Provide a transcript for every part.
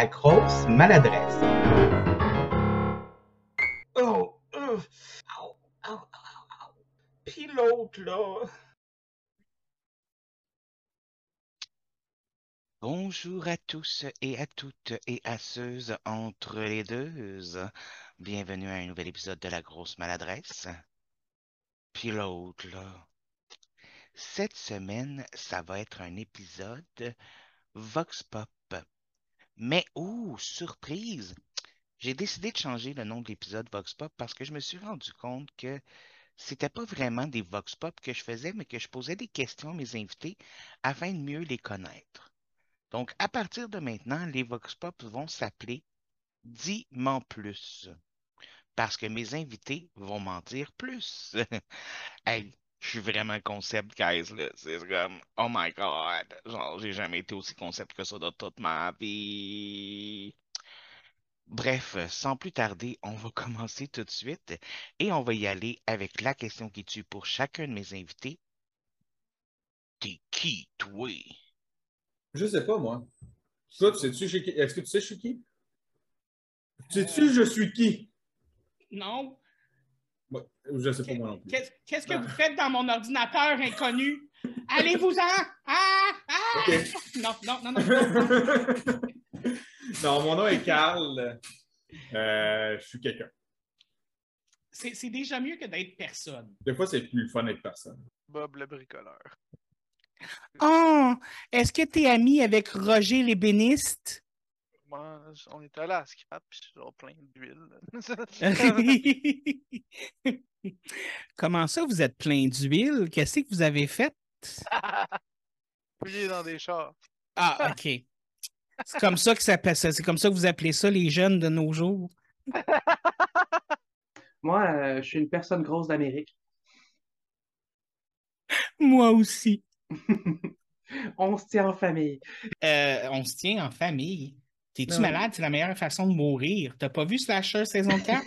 la grosse maladresse. Oh, euh, au. Puis l'autre, là. Bonjour à tous et à toutes et à ceux entre les deux. Bienvenue à un nouvel épisode de La Grosse Maladresse. Puis l'autre, là. Cette semaine, ça va être un épisode Vox Pop. Mais, oh, surprise! J'ai décidé de changer le nom de l'épisode Vox Pop parce que je me suis rendu compte que c'était pas vraiment des Vox Pop que je faisais, mais que je posais des questions à mes invités afin de mieux les connaître. Donc, à partir de maintenant, les Vox Pop vont s'appeler Dis-m'en plus. Parce que mes invités vont m'en dire plus. hey, je suis vraiment concept, guys, là. C'est comme, oh my god. Genre, j'ai jamais été aussi concept que ça de toute ma vie. Bref, sans plus tarder, on va commencer tout de suite et on va y aller avec la question qui tue pour chacun de mes invités. T'es qui, toi? Je sais pas, moi. Toi, tu sais-tu, je suis qui? Est-ce que tu sais je suis qui? Sais-tu je suis qui? Non. Moi, je sais pas moi non plus. Qu'est-ce que vous faites dans mon ordinateur inconnu? Allez-vous-en! Ah! Ah! Non, non, non, non. non. non, mon nom est Carl. Euh, je suis quelqu'un. C'est déjà mieux que d'être personne. Des fois, c'est plus le fun d'être personne. Bob le bricoleur. Oh! Est-ce que tu es ami avec Roger l'ébéniste? Moi, on est allé à Scrap, puis j'ai genre plein d'huile. Comment ça, vous êtes plein d'huile? Qu'est-ce que vous avez fait? Fouillé dans des chars. Ah, OK. C'est comme ça que ça passe- c'est comme ça que vous appelez ça les jeunes de nos jours. Moi, euh, je suis une personne grosse d'Amérique. Moi aussi. On se tient en famille. Euh, on se tient en famille. T'es-tu Non. malade? C'est la meilleure façon de mourir. T'as pas vu Slasher saison 4?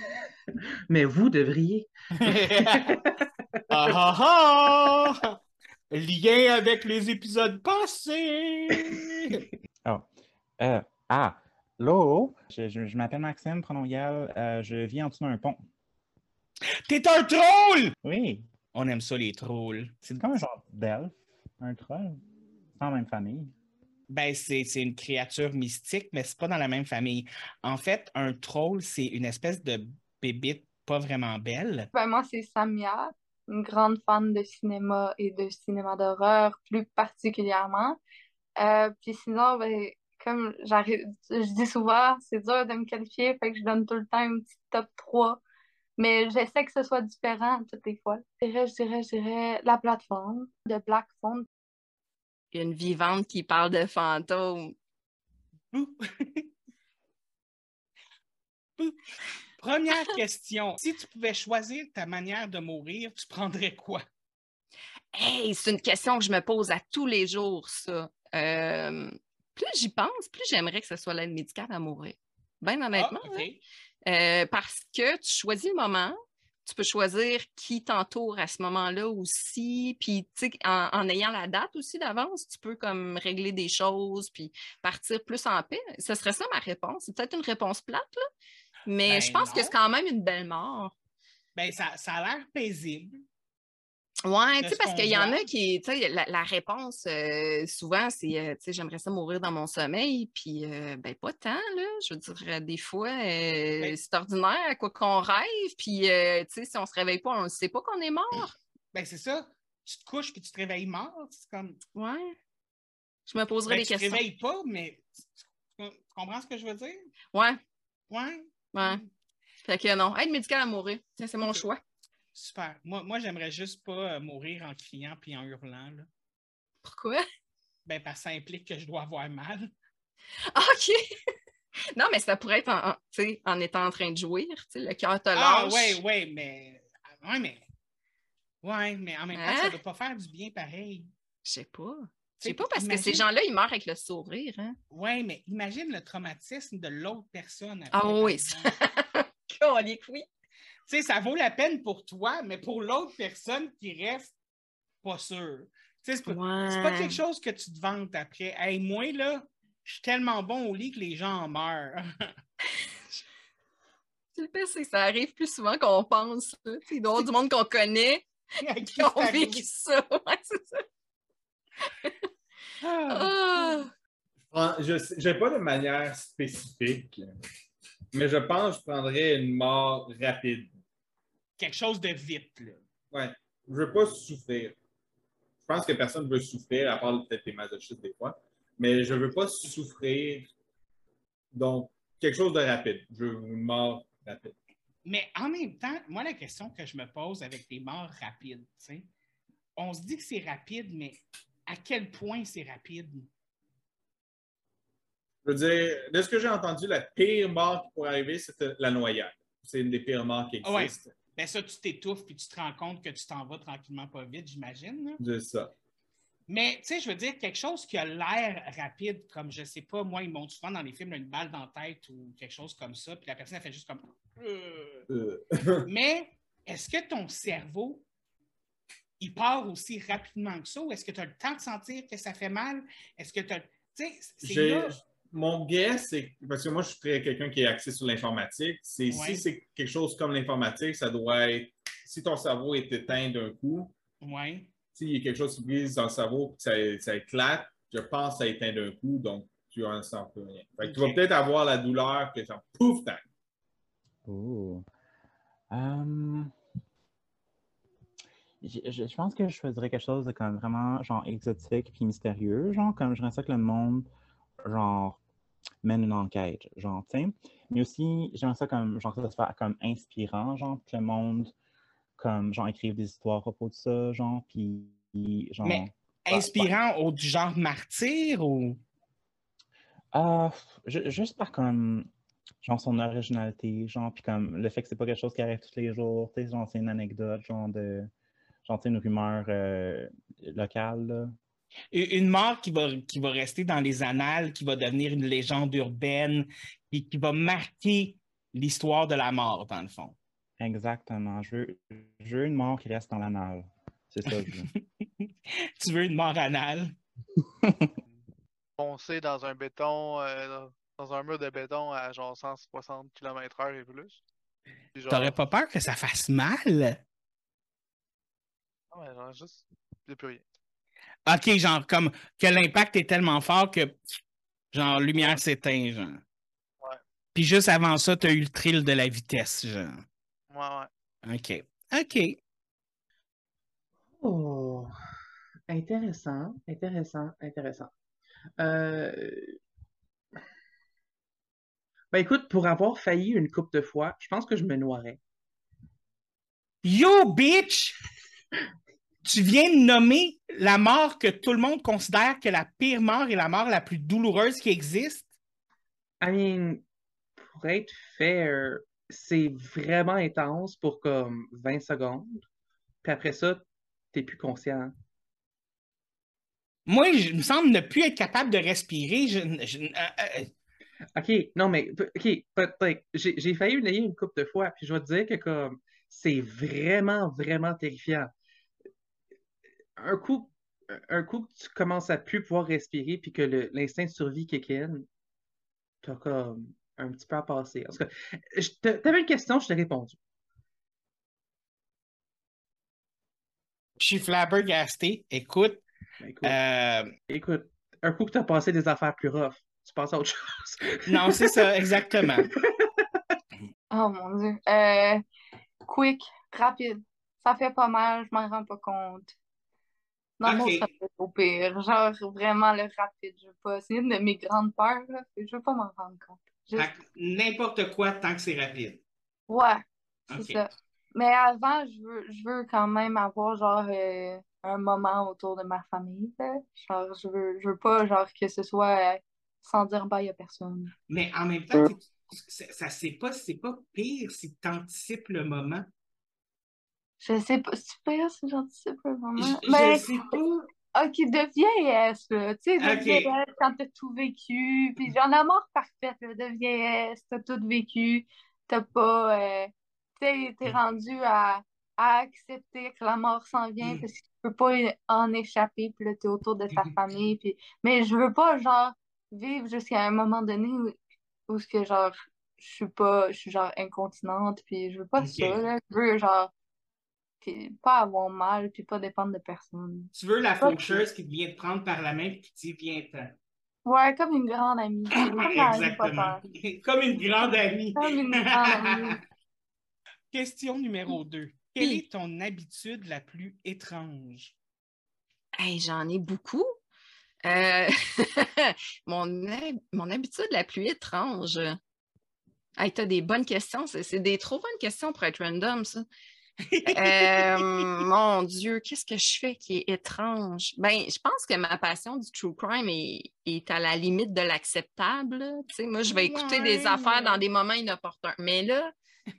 Mais vous devriez. ah ah ah! Lien avec les épisodes passés! Oh. Euh, ah, l'eau. Je, je- je m'appelle Maxime, pronom Yal. Euh, je vis en dessous d'un pont. T'es un troll! Oui, On aime ça, les trolls. c'est comme un genre d'elfe, un troll. Sans même famille. Ben, c'est une créature mystique, mais c'est pas dans la même famille. En fait, un troll, c'est une espèce de bébite pas vraiment belle. Ben, moi, c'est Samia, une grande fan de cinéma et de cinéma d'horreur, plus particulièrement. Euh, puis sinon, ben, comme je dis souvent, c'est dur de me qualifier, fait que je donne tout le temps un petit top 3. Mais j'essaie que ce soit différent toutes les fois. Je dirais, je dirais, je dirais la plateforme de Black Phone. Il y a une vivante qui parle de fantômes. Première question. Si tu pouvais choisir ta manière de mourir, tu prendrais quoi? Hey, c'est une question que je me pose à tous les jours, ça. Euh, plus j'y pense, plus j'aimerais que ce soit l'aide médicale à mourir. Bien honnêtement. Ah, OK. hein. Euh, parce que tu choisis le moment, tu peux choisir qui t'entoure à ce moment-là aussi, puis tu sais, en, en ayant la date aussi d'avance, tu peux comme régler des choses, puis partir plus en paix. Ce serait ça ma réponse. C'est peut-être une réponse plate, là, mais Ben je pense que c'est quand même une belle mort. Ben, ça, ça a l'air paisible. De tu sais, ce parce qu'il y en a qui, tu sais, la, la réponse, euh, souvent, c'est, euh, tu sais, j'aimerais ça mourir dans mon sommeil, puis, euh, ben, pas tant, là. Je veux dire, euh, des fois, Ben- c'est ordinaire à quoi qu'on rêve, puis, tu sais, si on se réveille pas, on ne sait pas qu'on est mort. Ben, c'est ça. Tu te couches puis tu te réveilles mort. C'est comme. Ouais. Je me poserais Ben, des tu te questions. réveilles pas, mais. Tu, comprends ce que je veux dire? Ouais, Ouais. ouais. Fait que non, aide médicale à mourir, c'est mon choix. Super. Moi, moi j'aimerais juste pas euh, mourir en criant puis en hurlant. Là. Pourquoi? Ben, parce que ça implique que je dois avoir mal. Ah, OK! non, mais ça pourrait être en, en- étant en train de jouir, tu sais, le cœur te Ah, lâche. ouais, ouais, mais. Ouais, mais. Ouais, mais en même temps, ça Hein? doit pas faire du bien pareil. Je sais pas. Je sais, pas, parce que ces gens-là, ils meurent avec le sourire, hein? Ouais, mais imagine le traumatisme de l'autre personne. après, Ah oui. Colique, oui. Tu sais, ça vaut la peine pour toi, mais pour l'autre personne qui reste pas sûr. Tu sais, c'est pas, c'est pas Ouais. quelque chose que tu te vantes après. Hey, moi, là, je suis tellement bon au lit que les gens en meurent. Le pire, c'est que ça arrive plus souvent qu'on pense. là. Il doit y avoir du monde qu'on connaît À qui qui ont vécu ça. Ouais, c'est ça. Ah. Ah! Je n'ai pas de manière spécifique, mais je pense que je prendrais une mort rapide. Quelque chose de vite, là. Ouais. Je veux pas souffrir. Je pense que personne veut souffrir, à part peut-être les masochistes des fois. Mais je veux pas souffrir. Donc, quelque chose de rapide. Je veux une mort rapide. Mais en même temps, moi, la question que je me pose avec les morts rapides, tu sais, on se dit que c'est rapide, mais à quel point c'est rapide? Je veux dire, de ce que j'ai entendu, la pire mort qui pourrait arriver, c'est la noyade. C'est une des pires morts qui Ah ouais. Ben ça, tu t'étouffes puis tu te rends compte que tu t'en vas tranquillement pas vite, j'imagine. C'est ça. Mais, tu sais, je veux dire, quelque chose qui a l'air rapide, comme, je sais pas, moi, ils montrent souvent dans les films une balle dans la tête ou quelque chose comme ça, puis la personne, elle fait juste comme... Euh. Euh, Mais est-ce que ton cerveau, il part aussi rapidement que ça, ou est-ce que tu as le temps de sentir que ça fait mal? Est-ce que tu as... Tu sais, c'est là... Mon guess, c'est parce que moi, je suis très quelqu'un qui est axé sur l'informatique. C'est Ouais. si c'est quelque chose comme l'informatique, ça doit être. Si ton cerveau est éteint d'un coup, Ouais. s'il y a quelque chose qui brise dans le cerveau, ça, ça éclate, je pense que ça éteint d'un coup, donc tu en sens plus rien. Fait que Tu vas peut-être avoir la douleur que ça pouf, tac. Ooh. Hum, Je, je- je pense que je choisirais quelque chose de comme vraiment genre exotique puis mystérieux, genre comme j'aimerais ça que le monde genre mène une enquête, genre tu sais. Mais aussi j'aimerais ça comme genre ça soit comme inspirant, genre que le monde comme genre écrive des histoires à propos de ça, genre puis genre. Mais inspirant au du genre martyr ou... Ju- juste par comme genre son originalité, genre puis comme le fait que c'est pas quelque chose qui arrive tous les jours, tu sais, genre c'est une anecdote, genre de genre tu sais, une rumeur euh, locale là. Une mort qui va, qui va rester dans les annales, qui va devenir une légende urbaine, et qui va marquer l'histoire de la mort, dans le fond. Exactement. Je veux, je veux une mort qui reste dans l'anal. C'est ça que je veux. tu veux une mort anale? Foncer dans un béton, euh, dans un mur de béton à genre 160 km/h et plus. Genre- T'aurais pas peur que ça fasse mal? Ah ouais, genre juste. Plus rien. OK, genre comme que l'impact est tellement fort que genre lumière s'éteint, genre. Ouais. Puis juste avant ça, t'as eu le thrill de la vitesse, genre. Ouais, ouais. OK. OK. Oh, intéressant, intéressant, intéressant. Euh, Ben écoute, pour avoir failli une coupe de fois, je pense que je me noierais. Yo, bitch! Tu viens de nommer la mort que tout le monde considère que la pire mort et la mort la plus douloureuse qui existe? I mean, pour être fair, c'est vraiment intense pour comme 20 secondes. Puis après ça, t'es plus conscient. Moi, je me semble ne plus être capable de respirer. Je- je- euh, euh, OK, non, mais OK. J'ai failli une une couple de fois, puis je vais te dire que comme c'est vraiment, vraiment terrifiant. Un coup, un coup que tu commences à plus pouvoir respirer, puis que l'instinct de survie kick in, t'as comme un petit peu à passer. En tout cas, t'avais une question, je t'ai répondu. je suis flabbergasté. Écoute, Ben, écoute, euh, écoute, un coup que t'as passé des affaires plus rough, tu passes à autre chose. non, c'est ça, exactement. Oh mon Dieu. Euh, quick, rapide. Ça fait pas mal, je m'en rends pas compte. Non, moi, Ok. ça fait au pire. Genre, vraiment le rapide. Je veux pas. C'est une de mes grandes peurs, là. Je veux pas m'en rendre compte. Juste- N'importe quoi tant que c'est rapide. Ouais, c'est ça. Mais avant, je veux, je veux quand même avoir, genre, euh, un moment autour de ma famille, là. Genre, je veux, je veux pas, genre, que ce soit euh, sans dire bye à personne. Mais en même temps, ça, ça c'est pas, c'est pas pire si tu anticipes le moment. Je sais pas, c'est pire si j'anticipe un moment. Je, Mais, sais pas. ok, de vieillesse, là. Tu sais, de Ok. vieillesse, quand t'as tout vécu. Puis j'en ai mort parfaite, là, de vieillesse, t'as tout vécu. T'as pas. euh, tu sais, t'es Mm. rendu à, à accepter que la mort s'en vient Mm. parce que tu peux pas en échapper. Puis là, t'es autour de ta Mhm. famille. Puis... Mais je veux pas, genre, vivre jusqu'à un moment donné où, où ce que genre je suis pas je suis genre incontinente puis je veux pas ça là. Je veux genre puis pas avoir mal puis pas dépendre de personne. Tu veux la faucheuse qui vient te prendre par la main et qui dit viens-t'en. Ouais, comme une grande amie. Comme Exactement. Comme une grande amie. Comme une grande amie. Question numéro 2. Quelle est ton habitude la plus étrange? Hey, j'en ai beaucoup. Euh, mon, hab- mon habitude la plus étrange. Hey, t'as des bonnes questions. C'est c'est des trop bonnes questions pour être random, ça. Euh, mon Dieu, qu'est-ce que je fais qui est étrange? Ben, je pense que ma passion du true crime est, est à la limite de l'acceptable. moi, je vais écouter des affaires dans des moments inopportuns. Mais là,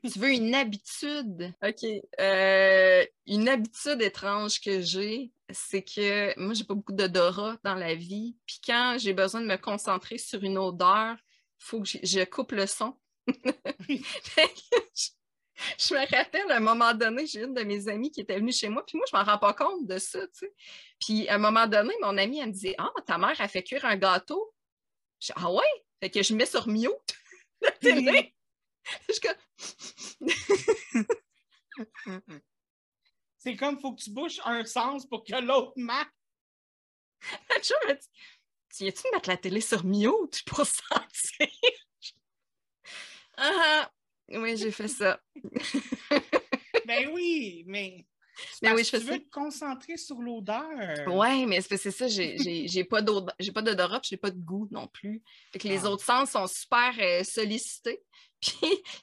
tu veux une habitude? OK. Euh, une habitude étrange que j'ai, c'est que moi, j'ai pas beaucoup d'odorat dans la vie. Puis quand j'ai besoin de me concentrer sur une odeur, il faut que je, coupe le son. Je, je me rappelle, à un moment donné, j'ai une de mes amies qui était venue chez moi, puis moi, je m'en rends pas compte de ça, tu sais. Puis à un moment donné, mon amie, elle me dit Ah, ta mère a fait cuire un gâteau. Je dis, ah ouais? Fait que je mets sur mute la télé. Je. C'est comme faut que tu bouches un sens pour que l'autre marche. La chum m'a dit Tu viens-tu mettre la télé sur mute pour sentir? Ah, ah. Oui, j'ai fait ça. Ben oui, mais. Mais parce oui, je fais tu ça. veux te concentrer sur l'odeur. Ouais, mais c'est ça, j'ai- pas d'od- j'ai pas d'odorat, j'ai pas de goût non plus. Fait que les Ah. autres sens sont super euh, sollicités. Puis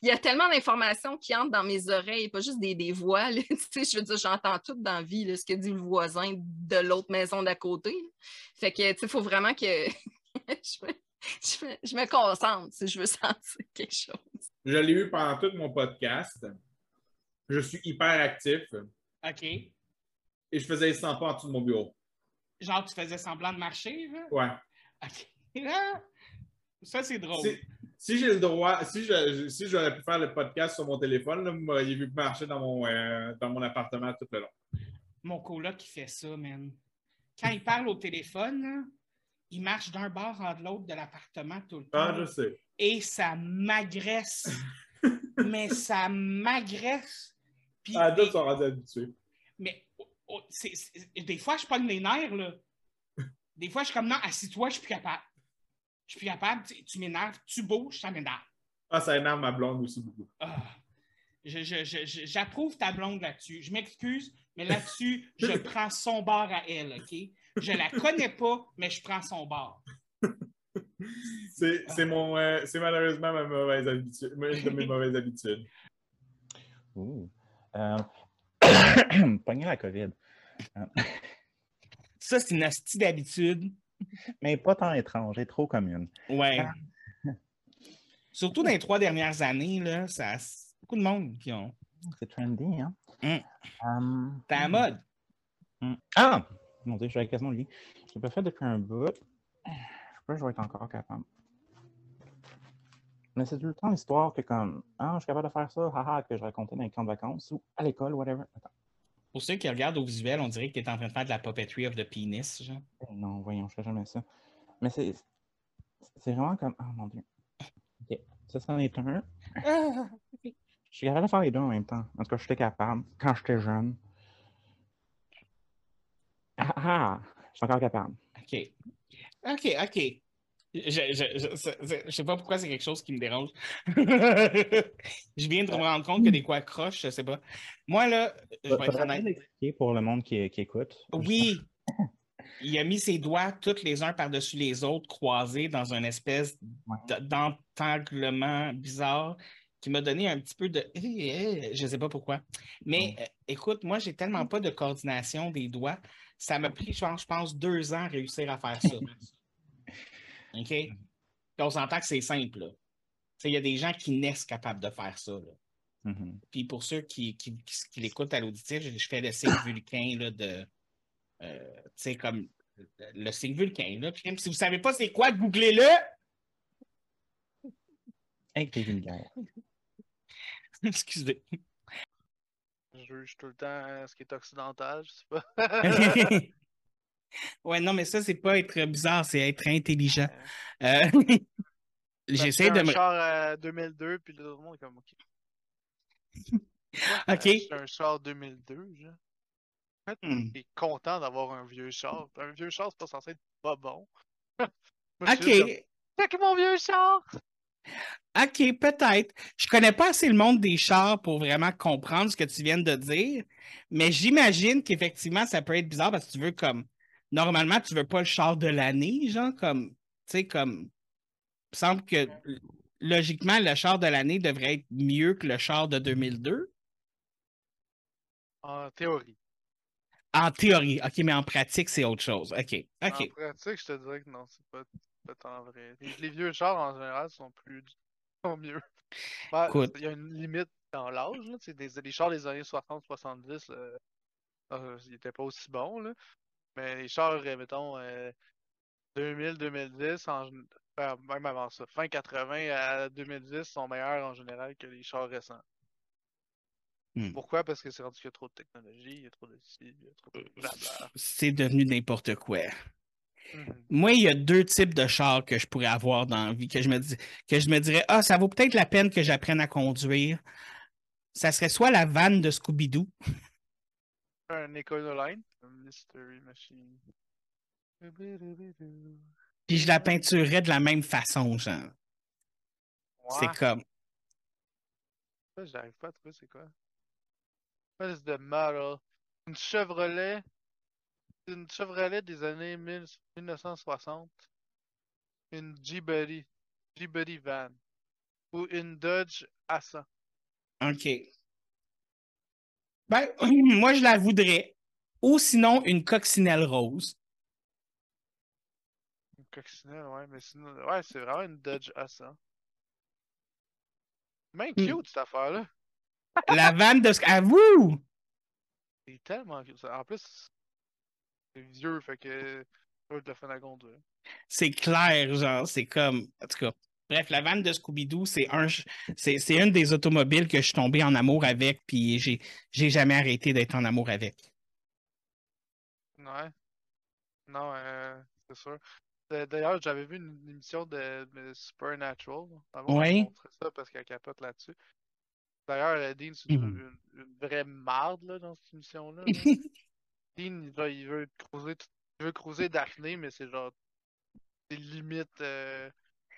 il y a tellement d'informations qui entrent dans mes oreilles, pas juste des, des voix. là. Tu sais, je veux dire, j'entends tout dans la vie, là, ce que dit le voisin de l'autre maison d'à côté. là. Fait que, tu sais, il faut vraiment que je, me, je me- je me concentre si je veux sentir quelque chose. Je l'ai eu pendant tout mon podcast. Je suis hyper actif OK. et je faisais les 100 pas en dessous de mon bureau. Genre, tu faisais semblant de marcher, là? Ouais. OK. Ah! Ça, c'est drôle. Si, si j'ai le droit, si je- si j'aurais pu faire le podcast sur mon téléphone, là, vous m'auriez vu marcher dans mon, euh, dans mon appartement tout le long. Mon coloc qui fait ça, man. Quand il parle au téléphone, là, il marche d'un bord à l'autre de l'appartement tout le temps. Ah, je sais. Et ça m'agresse. mais ça m'agresse. Puis, Ah, d'autres sont rendus habitués. mais oh, oh, des fois, je pogne les nerfs, là. Des fois, je suis comme, non, assis-toi, je suis plus capable. Je suis plus capable, tu, tu m'énerves, tu bouges, ça m'énerve. Ah, ça énerve ma blonde aussi beaucoup. Ah. Je- je- je- je- J'approuve ta blonde là-dessus. Je m'excuse, mais là-dessus, je prends son bord à elle, OK? Je la connais pas, mais je prends son bord. C'est c'est mon, euh, c'est malheureusement ma mauvaise habitude, une de mes mauvaises habitudes. Ouh. Euh... Pogner la COVID. Ça, c'est une hostie d'habitude. Mais pas tant étrange, elle est trop commune. Ouais. Surtout dans les trois dernières années, là, ça, beaucoup de monde qui ont. C'est trendy, hein? Mm. Um, T'es à la mode. mm. Ah! Mon Dieu, je suis quasiment oublié. Je l'ai pas fait depuis un bout. Je vais être encore capable. Mais c'est tout le temps l'histoire que comme Ah, je suis capable de faire ça, haha, que je racontais dans les camps de vacances ou à l'école, whatever. Attends. Pour ceux qui regardent au visuel, on dirait que tu es en train de faire de la puppetry of the penis. Genre. Eh Non, voyons, je fais jamais ça. Mais c'est. C'est vraiment comme. Ah mon Dieu. Ok. Ça, c'en est un. Je suis capable de faire les deux en même temps. En tout cas, j'étais capable quand j'étais jeune. Ah, ah! Je suis encore capable. OK. OK, OK. Je, je, je, je- je sais pas pourquoi c'est quelque chose qui me dérange. je viens de me rendre compte que des quoi croches, je sais pas. Moi, là, je vais être honnête. pour le monde qui, qui écoute. Oui. Il a mis ses doigts tous les uns par-dessus les autres, croisés dans une espèce d'entanglement bizarre qui m'a donné un petit peu de. eh, eh, Je sais pas pourquoi. Mais euh, écoute, moi, j'ai tellement pas de coordination des doigts. Ça m'a pris, je pense, deux ans à réussir à faire ça. OK? Puis on s'entend que c'est simple. là. Il y a des gens qui naissent capables de faire ça. là. Mhm. Puis pour ceux qui, qui, qui, qui l'écoutent à l'auditif, je, je fais le signe vulcain là, de. euh, tu sais, comme le, signe vulcain. Là. Puis, si vous ne savez pas c'est quoi, googlez-le. Hey. Excusez. Je juge tout le temps ce qui est occidental, je sais pas. Ouais, non, mais ça, c'est pas être bizarre, c'est être intelligent. Euh, J'essaie de un me. char à 2002, puis le monde est comme, OK. Ok. un char 2002, genre? En fait, Hmm. t'es content d'avoir un vieux char. Un vieux char, c'est pas censé être pas bon. Moi, OK. Check mon vieux char! OK, peut-être. Je connais pas assez le monde des chars pour vraiment comprendre ce que tu viens de dire, mais j'imagine qu'effectivement, ça peut être bizarre parce que tu veux comme. Normalement, tu veux pas le char de l'année, genre, comme. Tu sais, comme. Il me semble que logiquement, le char de l'année devrait être mieux que le char de 2002. En théorie. En théorie. OK, mais en pratique, c'est autre chose. OK. En OK. pratique, je te dirais que non, c'est pas, vrai. Les, vieux chars, en général, sont plus sont mieux. Ben, il y a une limite dans l'âge, Des, les chars des années 60-70, euh, euh, ils étaient pas aussi bons, là. Mais les chars, euh, mettons, 2000-2010, en gén- ben, même avant ça, fin 80 à 2010 sont meilleurs en général que les chars récents. Hmm. Pourquoi? Parce que c'est rendu qu'il y a trop de technologie, il y a trop de il y a trop de blabla. C'est devenu n'importe quoi. Mhm. Moi, il y a deux types de chars que je pourrais avoir dans la vie, que je me, dis, que je me dirais, ah, ça vaut peut-être la peine que j'apprenne à conduire. Ça serait soit la vanne de Scooby-Doo, Un Econoline, Mystery Machine. puis je la peinturerais de la même façon, genre. C'est comme, Ça, j'arrive pas à trouver c'est quoi. What is the model? Une Chevrolet. Une Chevrolet des années 1000 1960. Une G-Buddy. G-Buddy van. Ou une Dodge Assa. OK. Ben, moi, je la voudrais. Ou sinon, une coccinelle rose. Une coccinelle, ouais, mais sinon. Ouais, c'est vraiment une Dodge Assa. Mais Hmm. cute cette affaire-là. La vanne de... À vous! C'est tellement cute. En plus, c'est vieux, fait que. Être le fun à conduire. C'est clair, genre, c'est comme. En tout cas. Bref, la vanne de Scooby-Doo, c'est un, c'est, c'est une des automobiles que je suis tombé en amour avec, puis j'ai, j'ai jamais arrêté d'être en amour avec. Ouais. Non, euh, c'est sûr. Euh, D'ailleurs, j'avais vu une émission de, de Supernatural. Montrait ça parce qu'elle capote là-dessus. D'ailleurs, euh, Dean, c'est une, Mhm. une- une vraie marde là, dans cette émission-là. Dean, il, veut creuser, tout- il veut creuser Daphné, mais c'est genre. C'est limite euh,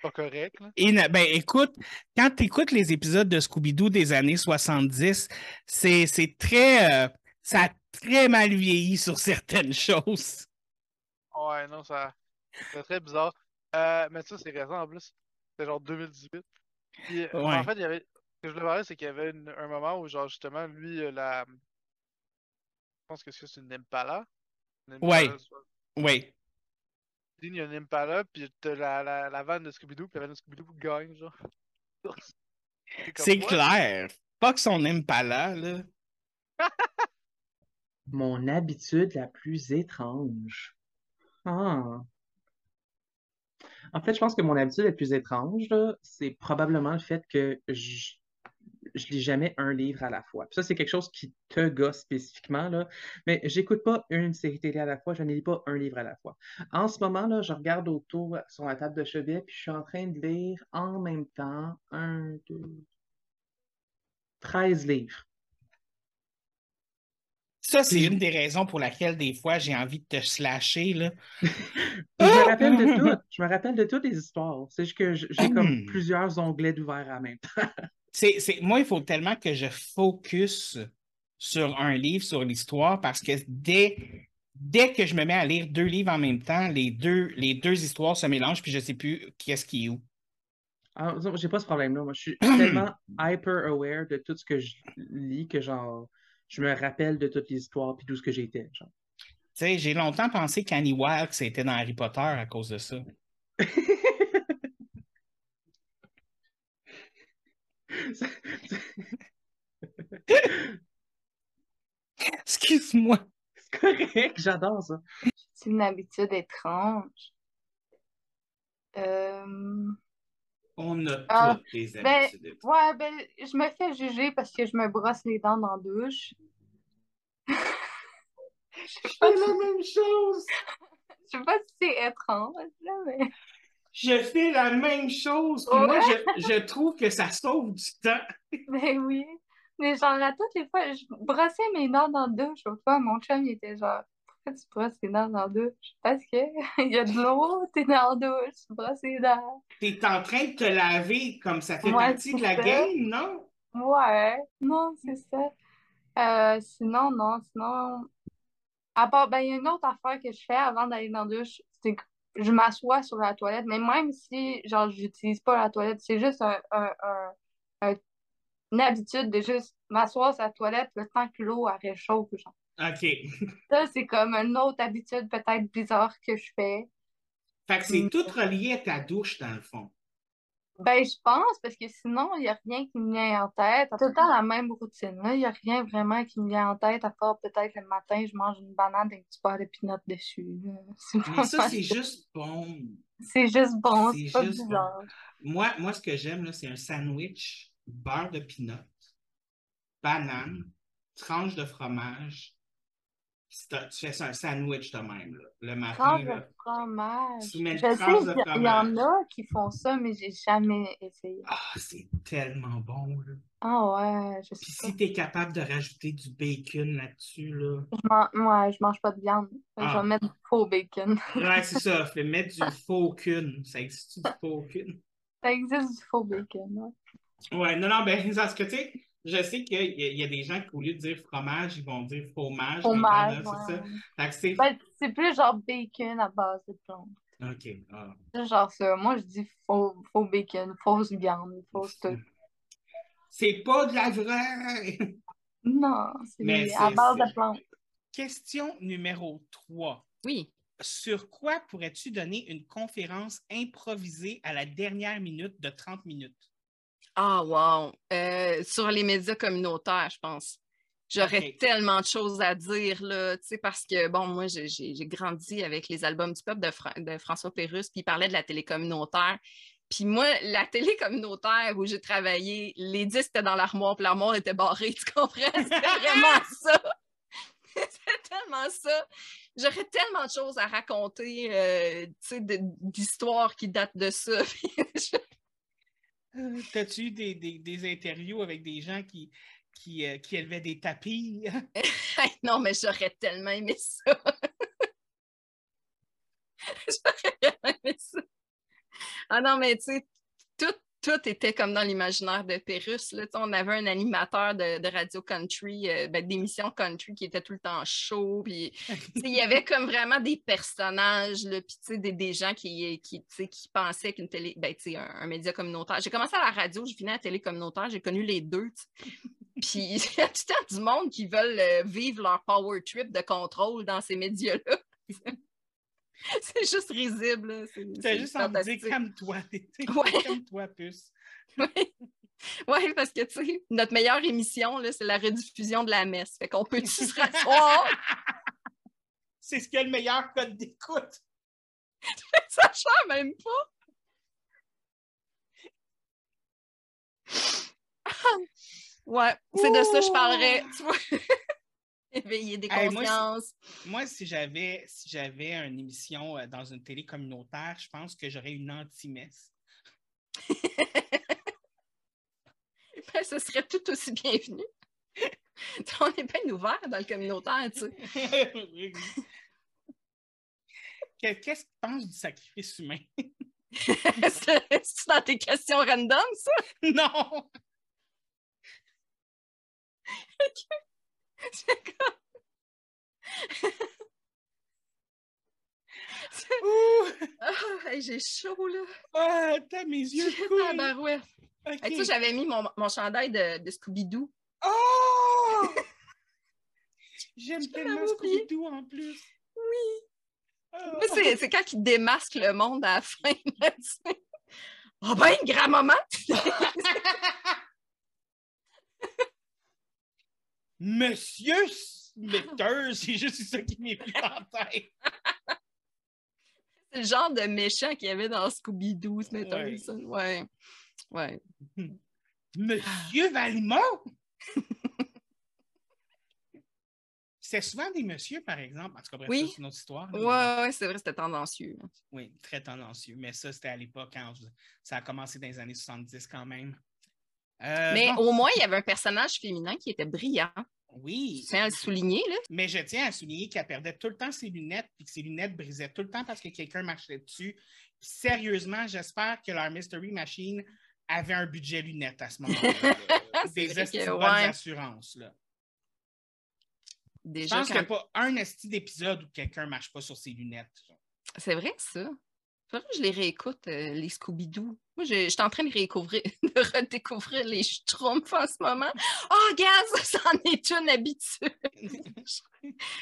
pas correct. Là. Et na- ben, écoute, quand tu écoutes les épisodes de Scooby-Doo des années 70, c'est, c'est très. euh, ça a très mal vieilli sur certaines choses. Ouais, non, ça. C'est très bizarre. Euh, mais ça, c'est récent en plus. C'est genre 2018. Puis, euh, Ouais. En fait, il y avait. Ce que je voulais parler, c'est qu'il y avait une- un moment où, genre, justement, lui, la. Je pense que c'est une Impala. Une Ouais. Impala, soit- Oui. Il y a une Impala, puis t'as la, la, la vanne de Scooby-Doo, puis la vanne de Scooby-Doo gagne, genre. C'est clair. Pas que son Impala, là. Mon habitude la plus étrange. Ah. En fait, je pense que mon habitude la plus étrange, là, c'est probablement le fait que je, je lis jamais un livre à la fois. Puis ça, c'est quelque chose qui te gosse spécifiquement, là. Mais j'écoute pas une série télé à la fois, je ne lis pas un livre à la fois. En ce moment, là, je regarde autour sur la table de chevet, puis je suis en train de lire en même temps un, deux, 13 livres. Ça, c'est une des raisons pour laquelle, des fois, j'ai envie de te slasher, là. Je me rappelle de tout. Je me rappelle de toutes les histoires. C'est juste que j'ai comme Hmm. plusieurs onglets d'ouvert en même temps. C'est, c'est, moi, il faut tellement que je focus sur un livre, sur l'histoire, parce que dès, dès que je me mets à lire deux livres en même temps, les deux, les deux histoires se mélangent, puis je sais plus qu'est-ce qui est où. Ah, j'ai pas ce problème-là. Moi, je suis tellement hyper aware de tout ce que je lis que genre je me rappelle de toutes les histoires puis d'où ce que j'étais. Genre. Tu sais, j'ai longtemps pensé qu'Annie Wilkes était dans Harry Potter à cause de ça. Ça- Excuse-moi. C'est correct, j'adore ça. C'est une habitude étrange. Euh, On a Ah, toutes des ben, habitudes. Ouais, ben, je me fais juger parce que je me brosse les dents dans la douche. C'est la même chose. Je sais pas si c'est étrange, là, mais. Je fais la même chose. Ouais. moi, je, je trouve que ça sauve du temps. Ben oui. Mais genre, à toutes les fois, je brossais mes dents dans la douche. L'autre fois, mon chum, il était genre, pourquoi tu brosses tes dents dans la douche? Parce que il y a de l'eau, t'es dans la douche, tu brosses les dents. T'es en train de te laver comme ça fait Ouais, partie de la ça. game, non? Ouais, non, c'est ça. Euh, sinon, non, sinon. À part, ben, il y a une autre affaire que je fais avant d'aller dans la douche, c'est je m'assois sur la toilette, mais même si, genre, j'utilise pas la toilette, c'est juste un, un, un- un- une habitude de juste m'asseoir sur la toilette le temps que l'eau réchauffe, genre. OK. Ça, c'est comme une autre habitude peut-être bizarre que je fais. Fait que c'est tout relié à ta douche, dans le fond. Ben, je pense, parce que sinon, il n'y a rien qui me vient en tête. Tout le temps la même routine. Il n'y a rien vraiment qui me vient en tête, à part peut-être le matin, je mange une banane avec du beurre de pinot dessus. Mais ça, c'est juste bon. C'est juste bon, C'est pas juste bon. bizarre. Moi, moi, ce que j'aime, c'est un sandwich, beurre de pinot, banane, tranche de fromage. Puis Tu fais ça un sandwich de même, là, le matin. Tranche de là. fromage. Tu mets une Je sais y il y en a qui font ça, mais j'ai jamais essayé. Ah, c'est tellement bon, là. Ah ouais, je Puis sais pas. si t'es capable de rajouter du bacon là-dessus, là. Je man- ouais, je mange pas de viande. Je Ah. vais mettre du faux bacon. Ouais, c'est ça. Fais mettre du faux cun. Ça existe du faux cun? Ça existe du faux bacon, ouais. Ouais, non, non, ben, parce que, tu sais, je sais qu'il y, y a des gens qui, au lieu de dire fromage, ils vont dire fromage. Fromage, maintenant, c'est ouais. ça. Fait que c'est. Ben, c'est plus genre bacon à base de plomb. OK. ah. C'est genre ça. Moi, je dis faux, faux bacon, fausse viande, fausse tout. C'est pas de la vraie! Non, c'est Mais à base de plantes. Question numéro 3. Oui. Sur quoi pourrais-tu donner une conférence improvisée à la dernière minute de 30 minutes? Ah, wow. Euh, sur les médias communautaires, je pense. J'aurais tellement de choses à dire, là, tu sais, parce que, bon, moi, j'ai grandi avec les albums du peuple de, Fra- de François Pérusse, puis il parlait de la télé communautaire. Puis moi, la télé communautaire où j'ai travaillé, les disques étaient dans l'armoire, puis l'armoire était barrée, tu comprends? C'était vraiment ça. C'était tellement ça. J'aurais tellement de choses à raconter, euh, tu sais, d'histoires qui datent de ça. T'as-tu des, des- des interviews avec des gens qui, qui, euh, qui élevaient des tapis? Non, mais j'aurais tellement aimé ça. j'aurais tellement aimé ça. Ah non, mais tu sais, tout, tout était comme dans l'imaginaire de Pérusse. Là. On avait un animateur de, de radio country, euh, ben, d'émission country qui était tout le temps chaud. Puis, il y avait comme vraiment des personnages, là, puis des, des gens qui, qui, qui pensaient qu'une télé, ben, tu sais, un, un média communautaire. J'ai commencé à la radio, je finis à la télé communautaire, j'ai connu les deux. Puis il y a tout le temps du monde qui veulent euh, vivre leur power trip de contrôle dans ces médias-là. c'est juste risible. C'est T'as juste envie de dire calme-toi. Ouais. Calme-toi, puce. Oui, parce que tu sais, notre meilleure émission, c'est la rediffusion de la messe. Fait qu'on peut-tu se rasseoir? C'est ce qui a le meilleur code d'écoute. Ça change même pas. Ouais, c'est de ça que je parlerais. Tu vois? Éveiller des Hey, consciences. Moi, si j'avais si j'avais une émission euh, dans une télé communautaire, je pense que j'aurais une anti-messe. Ben, ce serait tout aussi bienvenu. On est bien ouvert dans le communautaire, tu sais. Que- Qu'est-ce que tu penses du sacrifice humain? C'est dans tes questions random, ça? non! Comme- hey, j'ai chaud, là. Ah, t'as mes yeux coulent. tabarouette. Ok. Hey, tu sais, j'avais mis mon, mon chandail de, de Scooby-Doo. Oh! J'aime tellement. Scooby-Doo en plus. Oui. Moi, c'est quand il démasque le monde à la fin. là, tu sais. Oh ben, grand-maman! Monsieur Smithers, c'est juste ça qui m'est venu en tête. C'est le genre de méchant qu'il y avait dans Scooby-Doo, Smithers. Ouais. Ouais. Ouais. Monsieur Valimont? C'était souvent des messieurs, par exemple. En tout cas, Oui. c'est une autre histoire. là, Ouais, c'est vrai, c'était tendancieux. Oui, très tendancieux. Mais ça, c'était à l'époque, quand ça a commencé dans les années 70 quand même. Euh, Mais bon, au moins, il y avait un personnage féminin qui était brillant. oui. Tiens à le souligner, là. Mais je tiens à souligner qu'elle perdait tout le temps ses lunettes, puis que ses lunettes brisaient tout le temps parce que quelqu'un marchait dessus. Puis sérieusement, j'espère que leur Mystery Machine avait un budget lunettes à ce moment-là. là. C'est Des vrai esti que, de bonnes ouais. assurances. Là. Je Déjà, pense qu'il n'y quand- a pas un esti d'épisode où quelqu'un ne marche pas sur ses lunettes. C'est vrai, ça. Faudrait que je les réécoute, euh, les Scooby-Doo. Moi, je, je suis en train de, réécouvrir, de redécouvrir les Schtroumpfs en ce moment. Oh, gaz, ça en est une habitude.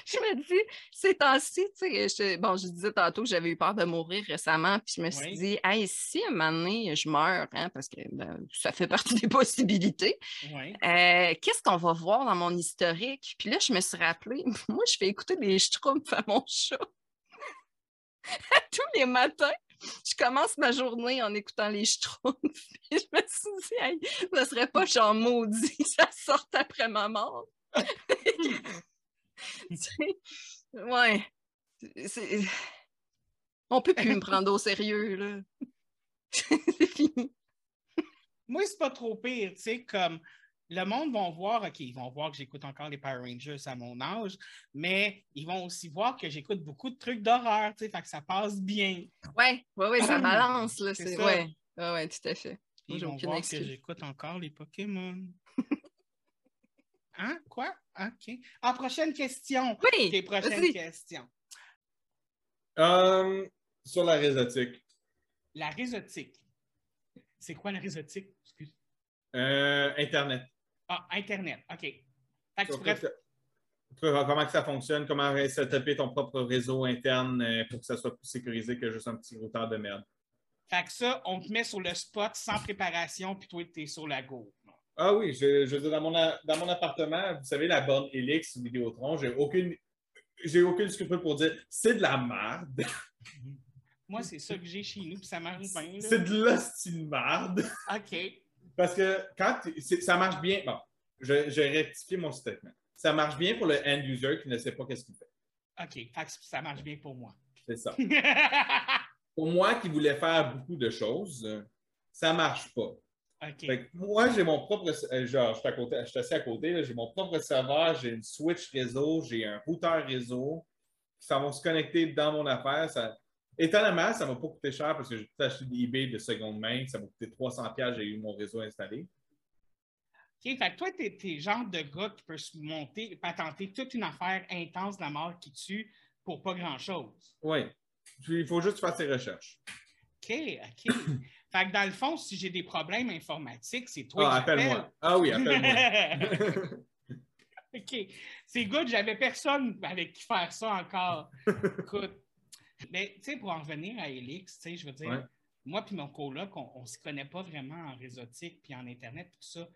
je me dis, ces temps-ci, tu sais, je- bon, je disais tantôt que j'avais eu peur de mourir récemment, puis je me suis Oui. dit, hey, si à un moment donné, je meurs, hein, parce que ben, ça fait partie des possibilités, Ouais. euh, qu'est-ce qu'on va voir dans mon historique? Puis là, je me suis rappelé, moi, je fais écouter les Schtroumpfs à mon chat. Tous les matins, je commence ma journée en écoutant les Schtroumpfs. Je me suis dit, hey, ça serait pas genre maudit ça sorte après ma mort. Ouais. On peut plus me prendre au sérieux, là. C'est fini. Moi, c'est pas trop pire, tu sais, comme le monde va voir, OK, ils vont voir que j'écoute encore les Power Rangers à mon âge, mais ils vont aussi voir que j'écoute beaucoup de trucs d'horreur, tu sais, fait que ça passe bien. Ouais, ouais, ouais, ça balance, là. C'est ouais. ouais, ouais, tout à fait. Moi, Ils vont voir que j'écoute encore les Pokémon. hein? Quoi? OK. Ah, prochaine question. Oui, OK, prochaine vas-y. question. Euh, sur la réseautique. La réseautique. C'est quoi la réseautique? Excuse. Euh, Internet. Ah, Internet. OK. Fait que tu pourrais- comment que ça fonctionne, comment setuper ton propre réseau interne euh, pour que ça soit plus sécurisé que juste un petit routeur de merde. Fait que ça, on te met sur le spot sans préparation, puis toi, t'es sur la go. Ah oui, je, je veux dire, dans mon, a- dans mon appartement, vous savez, la borne Helix Vidéotron, j'ai aucune, j'ai aucune scrupule pour dire c'est de la merde. Moi, c'est ça que j'ai chez nous, puis ça marche bien. C'est de l'hostie de merde. OK. Parce que quand ça marche bien, bon, je, je rectifie mon statement. Ça marche bien pour le end user qui ne sait pas qu'est-ce qu'il fait. OK. Ça marche bien pour moi. C'est ça. Pour moi qui voulais faire beaucoup de choses, ça marche pas. OK. Fait que moi, j'ai mon propre. euh, Genre, je suis, à côté, je suis assis à côté, j'ai mon propre serveur, j'ai une switch réseau, j'ai un routeur réseau. Ça va se connecter dans mon affaire. Ça... Étonnamment, ça ne m'a pas coûté cher parce que j'ai tout acheté des eBay de seconde main. Ça m'a coûté 300$, j'ai eu mon réseau installé. OK. Fait que toi, t'es le genre de gars qui peut se monter, patenter toute une affaire intense de la mort qui tue pour pas grand-chose. Oui. Il faut juste faire ses recherches. OK, OK. fait que dans le fond, si j'ai des problèmes informatiques, c'est toi Ah, j'appelle. appelle-moi. Ah oui, appelle-moi. OK. C'est good, j'avais personne avec qui faire ça encore. Écoute. Mais, tu sais, pour en revenir à Elix, tu sais, je veux dire, Ouais. moi puis mon coloc, on ne se connaît pas vraiment en réseautique puis en Internet, tout ça.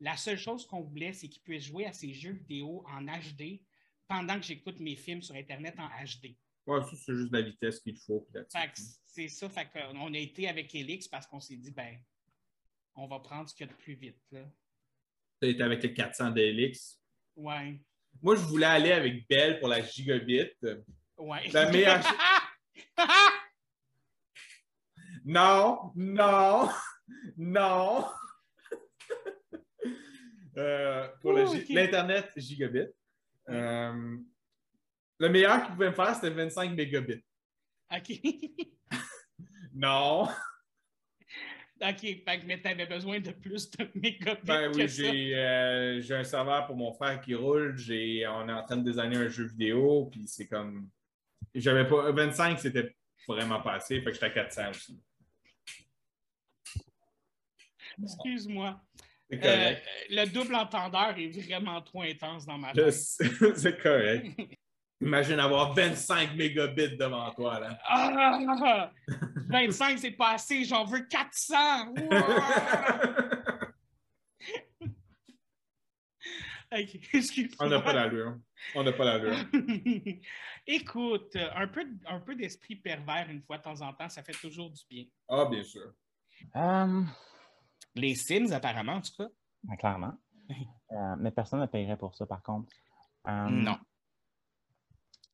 La seule chose qu'on voulait, c'est qu'il puisse jouer à ses jeux vidéo en HD pendant que j'écoute mes films sur Internet en HD. Ouais, ça, c'est juste la vitesse qu'il faut. c'est ça, fait qu'on a été avec Elix parce qu'on s'est dit, ben, on va prendre ce qu'il y a de plus vite. Tu été avec les 400 DLX. Ouais, Moi, je voulais aller avec Bell pour la gigabit. ouais. La meilleure- Non, non, non. Euh, pour Oh, l'Internet gigabit. Euh, le meilleur qu'il pouvait me faire, c'était 25 mégabits. OK. Non. OK, fait mais t'avais besoin de plus de mégabits Ben oui, j'ai euh, j'ai un serveur pour mon frère qui roule. J'ai, on est en train de designer un jeu vidéo, puis c'est comme. J'avais pas. 25, c'était vraiment pas assez, fait que j'étais à 400 aussi. Excuse-moi. Euh, le double entendeur est vraiment trop intense dans ma tête. c'est correct. Imagine avoir 25 mégabits devant toi, là. Ah! 25, c'est pas assez, j'en veux 400! Ouah! Ok, excuse-moi. On n'a pas l'allure. On n'a pas l'allure. Écoute, un peu, un peu d'esprit pervers une fois de temps en temps, ça fait toujours du bien. Ah, bien sûr. Euh, Les Sims, apparemment, en tout cas. ben, clairement. Euh, mais personne ne paierait pour ça, par contre. Euh, Non.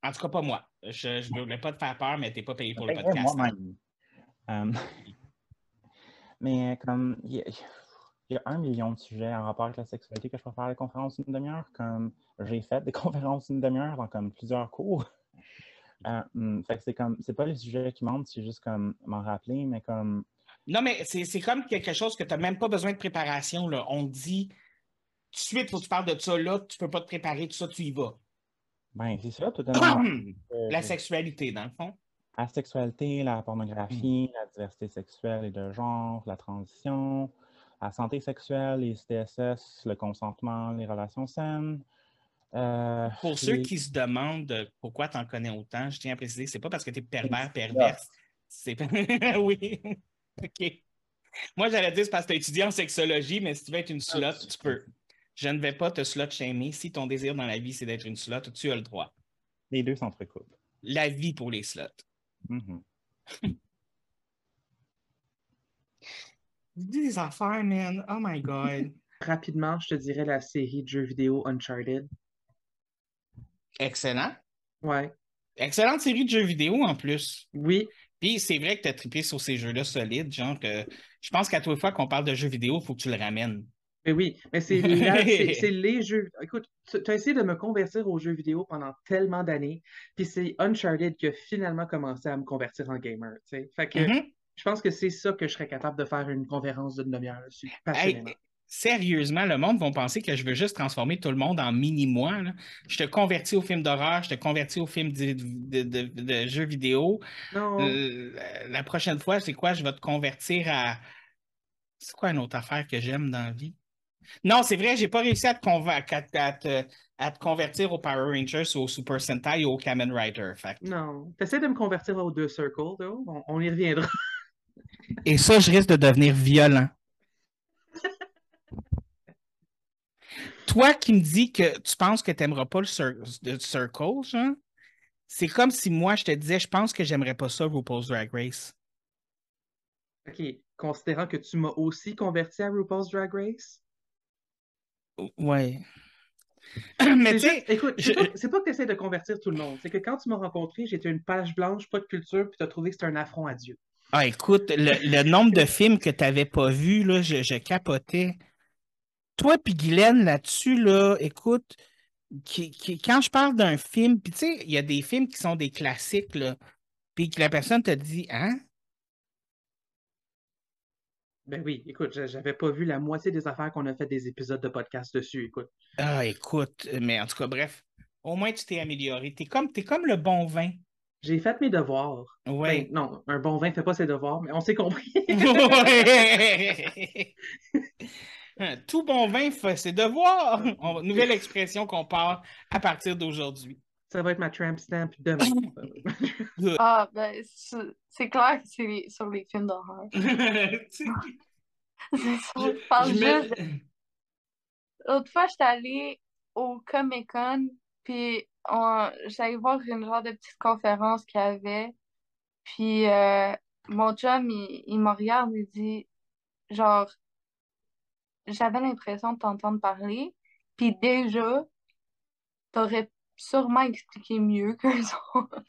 En tout cas, pas moi. Je ne voulais pas te faire peur, mais tu n'es pas payé pour le Ben, podcast. moi-même. Euh, mais comme il y, a, il y a un million de sujets en rapport avec la sexualité que je peux faire des conférences d'une demi-heure, comme j'ai fait des conférences d'une demi-heure dans comme plusieurs cours. Euh, hum, fait que c'est comme c'est pas les sujets qui manquent, c'est juste comme m'en rappeler, mais comme Non, mais c'est c'est comme quelque chose que tu n'as même pas besoin de préparation. Là. On te dit tout de suite, faut que tu parles de ça là, tu ne peux pas te préparer, tout ça, tu y vas. ben c'est ça, tout un La sexualité, dans le fond. la sexualité, la pornographie, la diversité sexuelle et de genre, la transition, la santé sexuelle, les STSS, le consentement, les relations saines. Euh, Pour ceux qui se demandent pourquoi tu en connais autant, je tiens à préciser, c'est pas parce que tu es pervers, perverse. C'est oui. OK. Moi, j'allais dire c'est parce que tu as étudié en sexologie, mais si tu veux être une slot, tu peux. Je ne vais pas te slot shamer. Si ton désir dans la vie, c'est d'être une slot, tu as le droit. les deux s'entrecoupent. La vie pour les slots. Mhm. Dis des affaires, man. Oh my God. Rapidement, je te dirais la série de jeux vidéo Uncharted. Excellent. Ouais. Excellente série de jeux vidéo en plus. Oui, Puis c'est vrai que tu as trippé sur ces jeux-là solides. Genre que je pense qu'à toute fois qu'on parle de jeux vidéo, il faut que tu le ramènes. mais oui. Mais c'est la- c'est- c'est les jeux. Écoute, tu as essayé de me convertir aux jeux vidéo pendant tellement d'années. Puis c'est Uncharted qui a finalement commencé à me convertir en gamer. tu sais. Fait que Mhm. Je pense que c'est ça que je serais capable de faire une conférence d'une demi-heure dessus. Passionnément. Hey, sérieusement, le monde va penser que je veux juste transformer tout le monde en mini-moi. Je te convertis au film d'horreur, je te convertis au film de, de- de- de jeux vidéo. Non. Euh, la- prochaine fois, c'est quoi? Je vais te convertir à. C'est quoi une autre affaire que j'aime dans la vie? Non, c'est vrai, j'ai pas réussi à te, à te- à te- à te convertir au Power Rangers, au Super Sentai ou au Kamen Rider. Fait Non. T'essaies de me convertir aux deux circles, though. On, on y reviendra. Et ça, je risque de devenir violent. Toi qui me dis que tu penses que tu n'aimeras pas le, cir- le Circle, c'est comme si moi je te disais, je pense que j'aimerais pas ça, RuPaul's Drag Race. OK. Considérant que tu m'as aussi converti à RuPaul's Drag Race? Ouais. Mais tu sais, écoute, je- c'est pas, c'est pas que tu essaies de convertir tout le monde. C'est que quand tu m'as rencontré, j'étais une page blanche, pas de culture, puis tu as trouvé que c'était un affront à Dieu. Ah, écoute, le, le nombre de films que tu n'avais pas vus, là, je, je capotais. Toi puis Guylaine, là-dessus, là, écoute, qui- qui- quand je parle d'un film, puis tu sais, il y a des films qui sont des classiques, là, puis que la personne te dit, hein? Ben oui, écoute, j'a- j'avais pas vu la moitié des affaires qu'on a fait des épisodes de podcast dessus, écoute. Ah, écoute, mais en tout cas, bref, au moins tu t'es amélioré. T'es comme, t'es comme le bon vin. J'ai fait mes devoirs. Ouais. Ben, non, un bon vin fait pas ses devoirs, mais on s'est compris. Ouais. Tout bon vin fait ses devoirs. On- nouvelle expression qu'on parle à partir d'aujourd'hui. Ça va être ma tramp stamp demain. Ah, ben, c'est clair que c'est les- sur les films d'horreur. C'est ça, je parle Je me- juste. de- L'autre fois, j'étais allée au Comic Con, puis. J'allais voir une genre de petite conférence qu'il y avait. Puis euh, mon chum, il, il me regarde, il dit, genre, j'avais l'impression de t'entendre parler, puis déjà, t'aurais sûrement expliqué mieux que autres.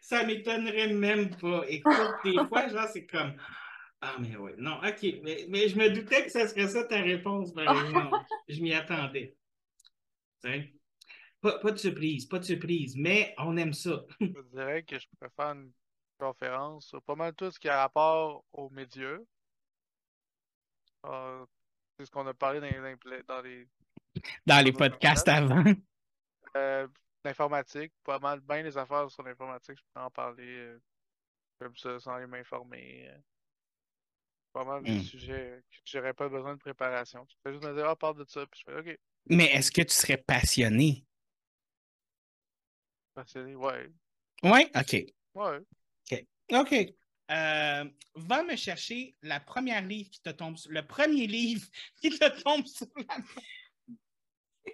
Ça m'étonnerait même pas. Écoute, des fois, genre, c'est comme. Ah, mais oui. Non, OK. Mais, mais je me doutais que ça serait ça ta réponse, par exemple. Je m'y attendais. Pas, pas de surprise, pas de surprise, mais on aime ça. Je dirais que je préfère une conférence sur pas mal tout ce qui a rapport aux médias. Euh, c'est ce qu'on a parlé dans les, dans les Dans les podcasts avant. euh, l'informatique, pas mal, bien les affaires sur l'informatique, je peux en parler euh, comme ça sans aller m'informer. euh. Pas mal des Hmm. sujets que j'aurais pas besoin de préparation. Tu peux juste me dire, ah, parle de ça, puis je fais, ok, Mais est-ce que tu serais passionné? passionné, ouais, Oui? OK. ouais. OK. Euh, va me chercher la première livre qui te tombe sur- le premier livre qui te tombe sur la main.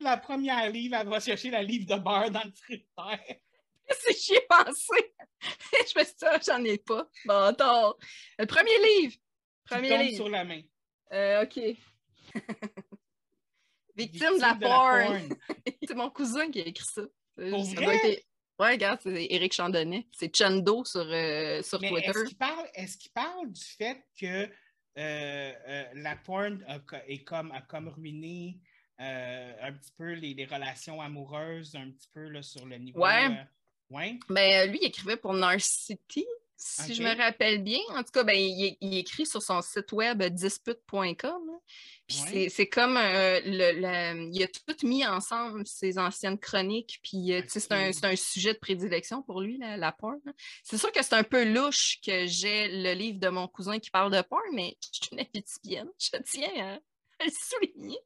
La première livre, elle va chercher la livre de beurre dans le frigidaire. C'est j'y ai pensé. je me suis dit, j'en ai pas. Bon, attends. Le premier livre. qui Premier tombe livre. sur la main. Euh, OK. Victime de la porn. c'est mon cousin qui a écrit ça. Pour Ça vrai? doit être- Ouais, regarde, c'est Éric Chandonnet. C'est Chando sur, euh, sur Mais Twitter. est-ce qu'il parle, du fait que euh, euh, la porn a, est comme, a comme ruiné euh, un petit peu les, les relations amoureuses, un petit peu là, sur le niveau. Ouais. euh, ouais? Ben, lui, il écrivait pour Narcity, si je me rappelle bien. En tout cas, ben, il, il écrit sur son site web euh, dispute.com. Ouais. c'est- comme euh, le, le- il a tout mis ensemble, ses anciennes chroniques. Puis euh, c'est un, un sujet de prédilection pour lui, la, la porn. C'est sûr que c'est un peu louche que j'ai le livre de mon cousin qui parle de porn, mais je suis une habitubienne. Je tiens à, à le souligner.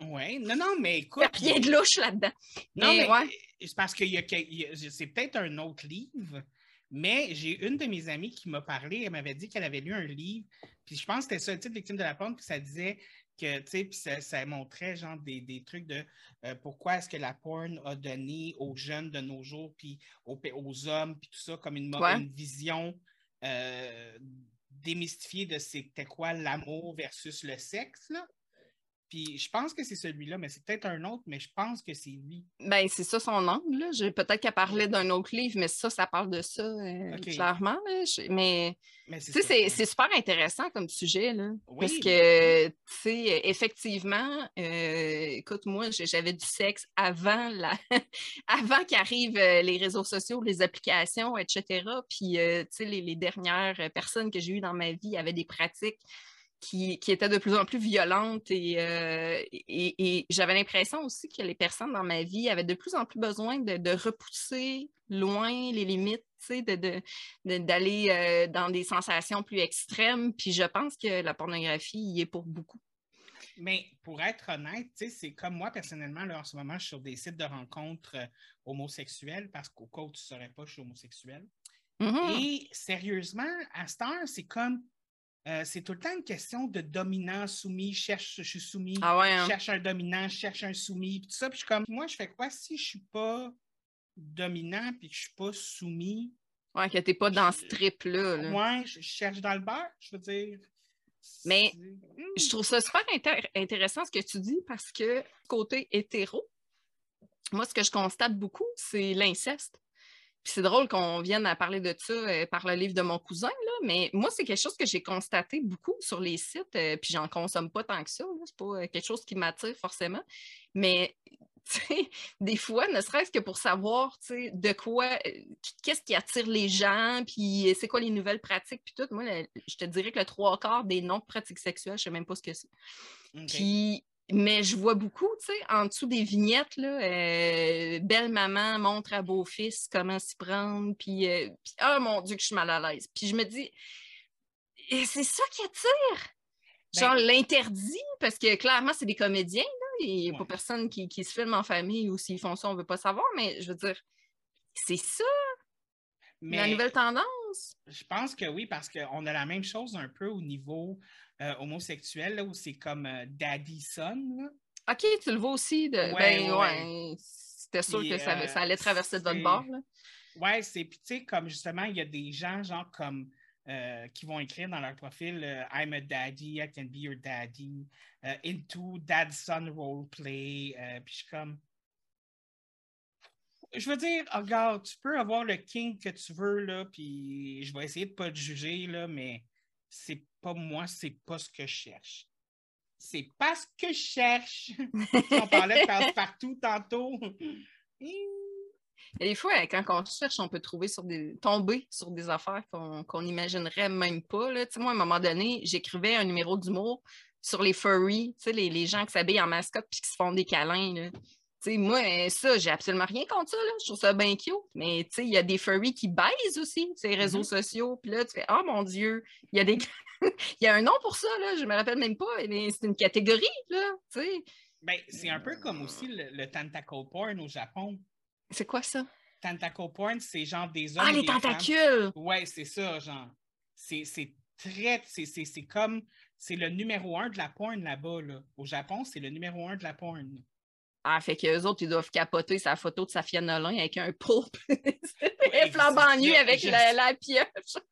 Ouais. Non, non, mais Il écoute. n'y a rien de louche là-dedans. Non, Mais mais ouais. c'est parce que c'est peut-être un autre livre, mais j'ai une de mes amies qui m'a parlé, elle m'avait dit qu'elle avait lu un livre, puis je pense que c'était ça, le titre Victime de la porn, puis ça disait que, tu sais, puis ça, ça montrait genre des, des trucs de euh, pourquoi est-ce que la porn a donné aux jeunes de nos jours, puis aux, aux hommes, puis tout ça, comme une, Ouais. une vision euh, démystifiée de c'était quoi l'amour versus le sexe, là. Puis je pense que c'est celui-là, mais c'est peut-être un autre, mais je pense que c'est lui. Ben, c'est ça son angle. là. J'ai- Peut-être qu'elle parlait d'un autre livre, mais ça, ça parle de ça, euh, clairement. là. Je- Mais Mais c'est super intéressant comme sujet. Là, Parce Oui. que, tu sais, effectivement, euh, écoute, moi, j'avais du sexe avant, la... avant qu'arrivent euh, les réseaux sociaux, les applications, etc. Puis, euh, tu sais, les, les dernières personnes que j'ai eues dans ma vie avaient des pratiques qui, qui étaient de plus en plus violentes et, euh, et, et j'avais l'impression aussi que les personnes dans ma vie avaient de plus en plus besoin de, de repousser loin les limites, sais, de, de- de- d'aller euh, dans des sensations plus extrêmes. Puis je pense que la pornographie y est pour beaucoup. Mais pour être honnête, c'est comme moi personnellement, là, en ce moment, je suis sur des sites de rencontres euh, homosexuels parce qu'au cas où tu ne saurais pas, je suis homosexuel. Mhm. Et sérieusement, à cette heure, c'est comme. Euh, c'est tout le temps une question de dominant, soumis, cherche, je suis soumis, Ah ouais, hein? cherche un dominant, cherche un soumis, puis tout ça. Puis je suis comme, moi, je fais quoi si je suis pas dominant puis que je suis pas soumis? Ouais, que t'es pas dans ce trip-là. là. Moi, je cherche dans le beurre, je veux dire. Mais Hmm. je trouve ça super intér- intéressant ce que tu dis parce que côté hétéro, moi, ce que je constate beaucoup, c'est l'inceste. Puis c'est drôle qu'on vienne à parler de ça euh, par le livre de mon cousin, là, mais moi, c'est quelque chose que j'ai constaté beaucoup sur les sites, euh, puis j'en consomme pas tant que ça. C'est pas euh, quelque chose qui m'attire forcément. Mais des fois, ne serait-ce que pour savoir de quoi, qu'est-ce qui attire les gens, puis c'est quoi les nouvelles pratiques, puis tout. Moi, le- je te dirais que le trois quarts des non-pratiques sexuelles, je sais même pas ce que c'est. Puis, mais je vois beaucoup, tu sais, en dessous des vignettes, là, euh, belle maman montre à beau-fils comment s'y prendre, puis, euh, puis, oh mon Dieu, que je suis mal à l'aise. Puis je me dis, et c'est ça qui attire. Ben, Genre l'interdit, parce que clairement, c'est des comédiens, là. Il n'y a Ouais. pas personne qui, qui se filme en famille ou s'ils font ça, on ne veut pas savoir, mais je veux dire, c'est ça, la nouvelle tendance. Je pense que oui, parce qu'on a la même chose un peu au niveau euh, homosexuel, là, où c'est comme euh, daddy son. là. OK, tu le vois aussi. De... Ouais, ben, ouais. ouais. C'était sûr que ça, euh, ça allait traverser de votre bord. Là. Ouais, c'est puis tu sais, comme justement, il y a des gens, genre, comme euh, qui vont écrire dans leur profil euh, I'm a daddy, I can be your daddy, euh, into dad-son roleplay. euh, puis je suis comme. Je veux dire, regarde, tu peux avoir le king que tu veux, là, puis je vais essayer de pas te juger, là, mais c'est pas moi, c'est pas ce que je cherche. C'est pas ce que je cherche. On parlait de passe-partout tantôt. Des fois, quand on cherche, on peut trouver sur des, tomber sur des affaires qu'on n'imaginerait même pas. Là. Moi, à un moment donné, j'écrivais un numéro d'humour sur les furries, les, les gens qui s'habillent en mascotte puis qui se font des câlins. Tu sais, moi, euh, ça, j'ai absolument rien contre ça. Là. Je trouve ça bien cute. Mais il y a des furries qui baisent aussi, ces réseaux Mhm. sociaux. Puis là, tu fais Oh mon Dieu, il y a des. Il y a un nom pour ça, là. je me rappelle même pas, mais c'est une catégorie, là. tu sais. Ben, c'est un peu comme aussi le, le tentacle porn au Japon. C'est quoi ça? Tentacle porn, c'est genre des hommes. Ah, les tentacules! Ouais, c'est ça, genre. C'est très. c'est comme. C'est le numéro un de la porn là-bas, là. Au Japon, c'est le numéro un de la porn. Ah, fait qu'eux autres, ils doivent capoter sa photo de Safia Nolin avec un poulpe. Ouais, flambant nu avec je- la, la pioche.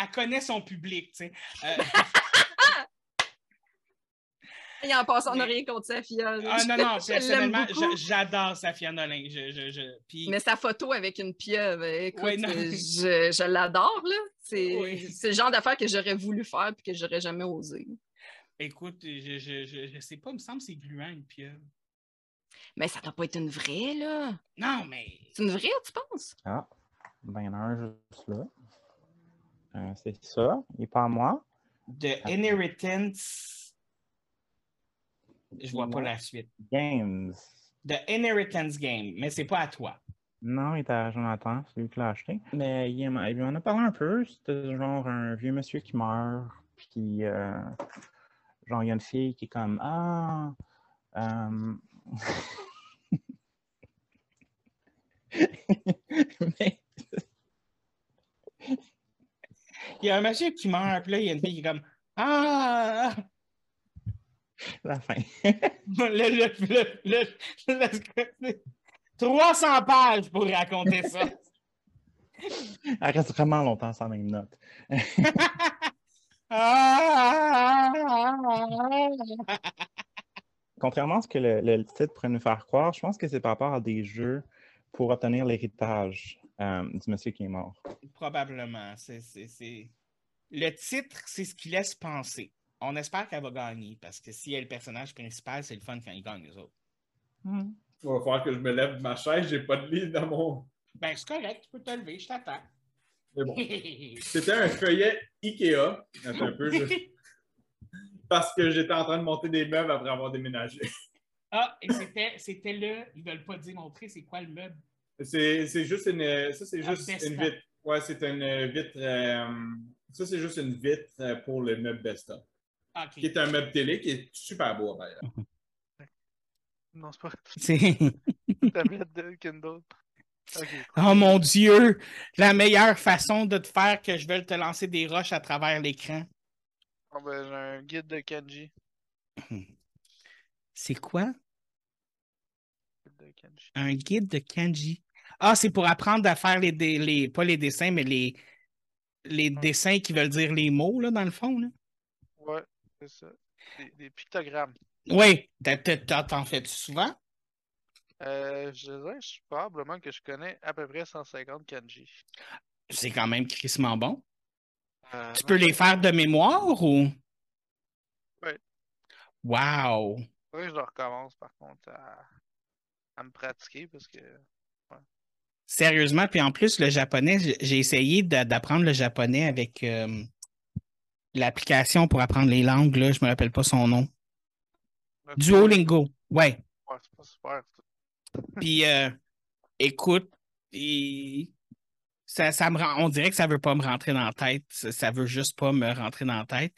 Elle connaît son public, tu sais. Euh, Et en passant, on n'a rien contre Safia. Ah non, non, personnellement, j'adore Safia Nolin. Je, je, je... Puis, Mais sa photo avec une pieuvre, écoute, Ouais, non. euh, je, je l'adore, là. C'est Oui. c'est le genre d'affaire que j'aurais voulu faire et que j'aurais jamais osé. écoute, je, je, je, je sais pas, il me semble que c'est gluant, une pieuvre. Mais ça doit pas être une vraie, là. Non, mais. C'est une vraie, tu penses? Ah, ben, il y en a un juste là. Euh, c'est ça, il est pas à moi. The Inheritance. Je vois pas la suite. Games. The Inheritance Game, mais c'est pas à toi. Non, il était à Jonathan, c'est lui qui l'a acheté. Mais il, m'a- il m'en a parlé un peu. C'était genre un vieux monsieur qui meurt. Puis, euh, genre, il y a une fille qui est comme Ah. euh, Mais, Il y a un monsieur qui meurt, puis là, il y a une fille qui est comme Ah! la fin. Le, le, le, le- le- 300 pages pour raconter ça. Elle reste vraiment longtemps sans même note. Ah! Contrairement à ce que le, le titre pourrait nous faire croire, je pense que c'est par rapport à des jeux pour obtenir l'héritage euh, du monsieur qui est mort. Probablement. C'est, Le titre, c'est ce qui laisse penser. On espère qu'elle va gagner, parce que si elle est le personnage principal, c'est le fun quand il gagne les autres. Il va falloir que je me lève de ma chaise, j'ai pas de livre dans mon. Ben, c'est correct, tu peux te lever, je t'attends. Mais bon. C'était un feuillet Ikea. Attends un peu. je- Parce que j'étais en train de monter des meubles après avoir déménagé. ah, et c'était, c'était le. Ils veulent pas dire montrer c'est quoi le meuble? C'est c'est juste une. Ça, c'est juste une vitre. Ouais, c'est une vitre. euh, ça, c'est juste une vitre euh, pour le meuble Besta. Ah, Qui est un meuble télé qui est super beau, d'ailleurs. Non, c'est pas C'est... une tablette de Kindle. Ok. Oh mon Dieu! La meilleure façon de te faire que je veuille te lancer des roches à travers l'écran. Ah ben, j'ai un guide de Kenji. C'est quoi? De. Un guide de kanji. Ah, c'est pour apprendre à faire les, les pas les dessins, mais les, les dessins qui veulent dire les mots, là, dans le fond. Là. Ouais, c'est ça. Des, des pictogrammes. Oui, t'en fais-tu souvent? Euh, je dirais je- probablement que je connais à peu près 150 kanji. C'est quand même crissement bon. Euh, Tu peux les faire de mémoire ou? Ouais. Wow! que je recommence par contre à, à me pratiquer parce que Sérieusement, puis en plus, le japonais, j'ai essayé d'a- d'apprendre le japonais avec euh, l'application pour apprendre les langues, là, je me rappelle pas son nom. Duolingo, ouais. Ouais, c'est pas super. Puis euh, écoute, il- ça, ça me rend, on dirait que ça veut pas me rentrer dans la tête. Ça, ça veut juste pas me rentrer dans la tête.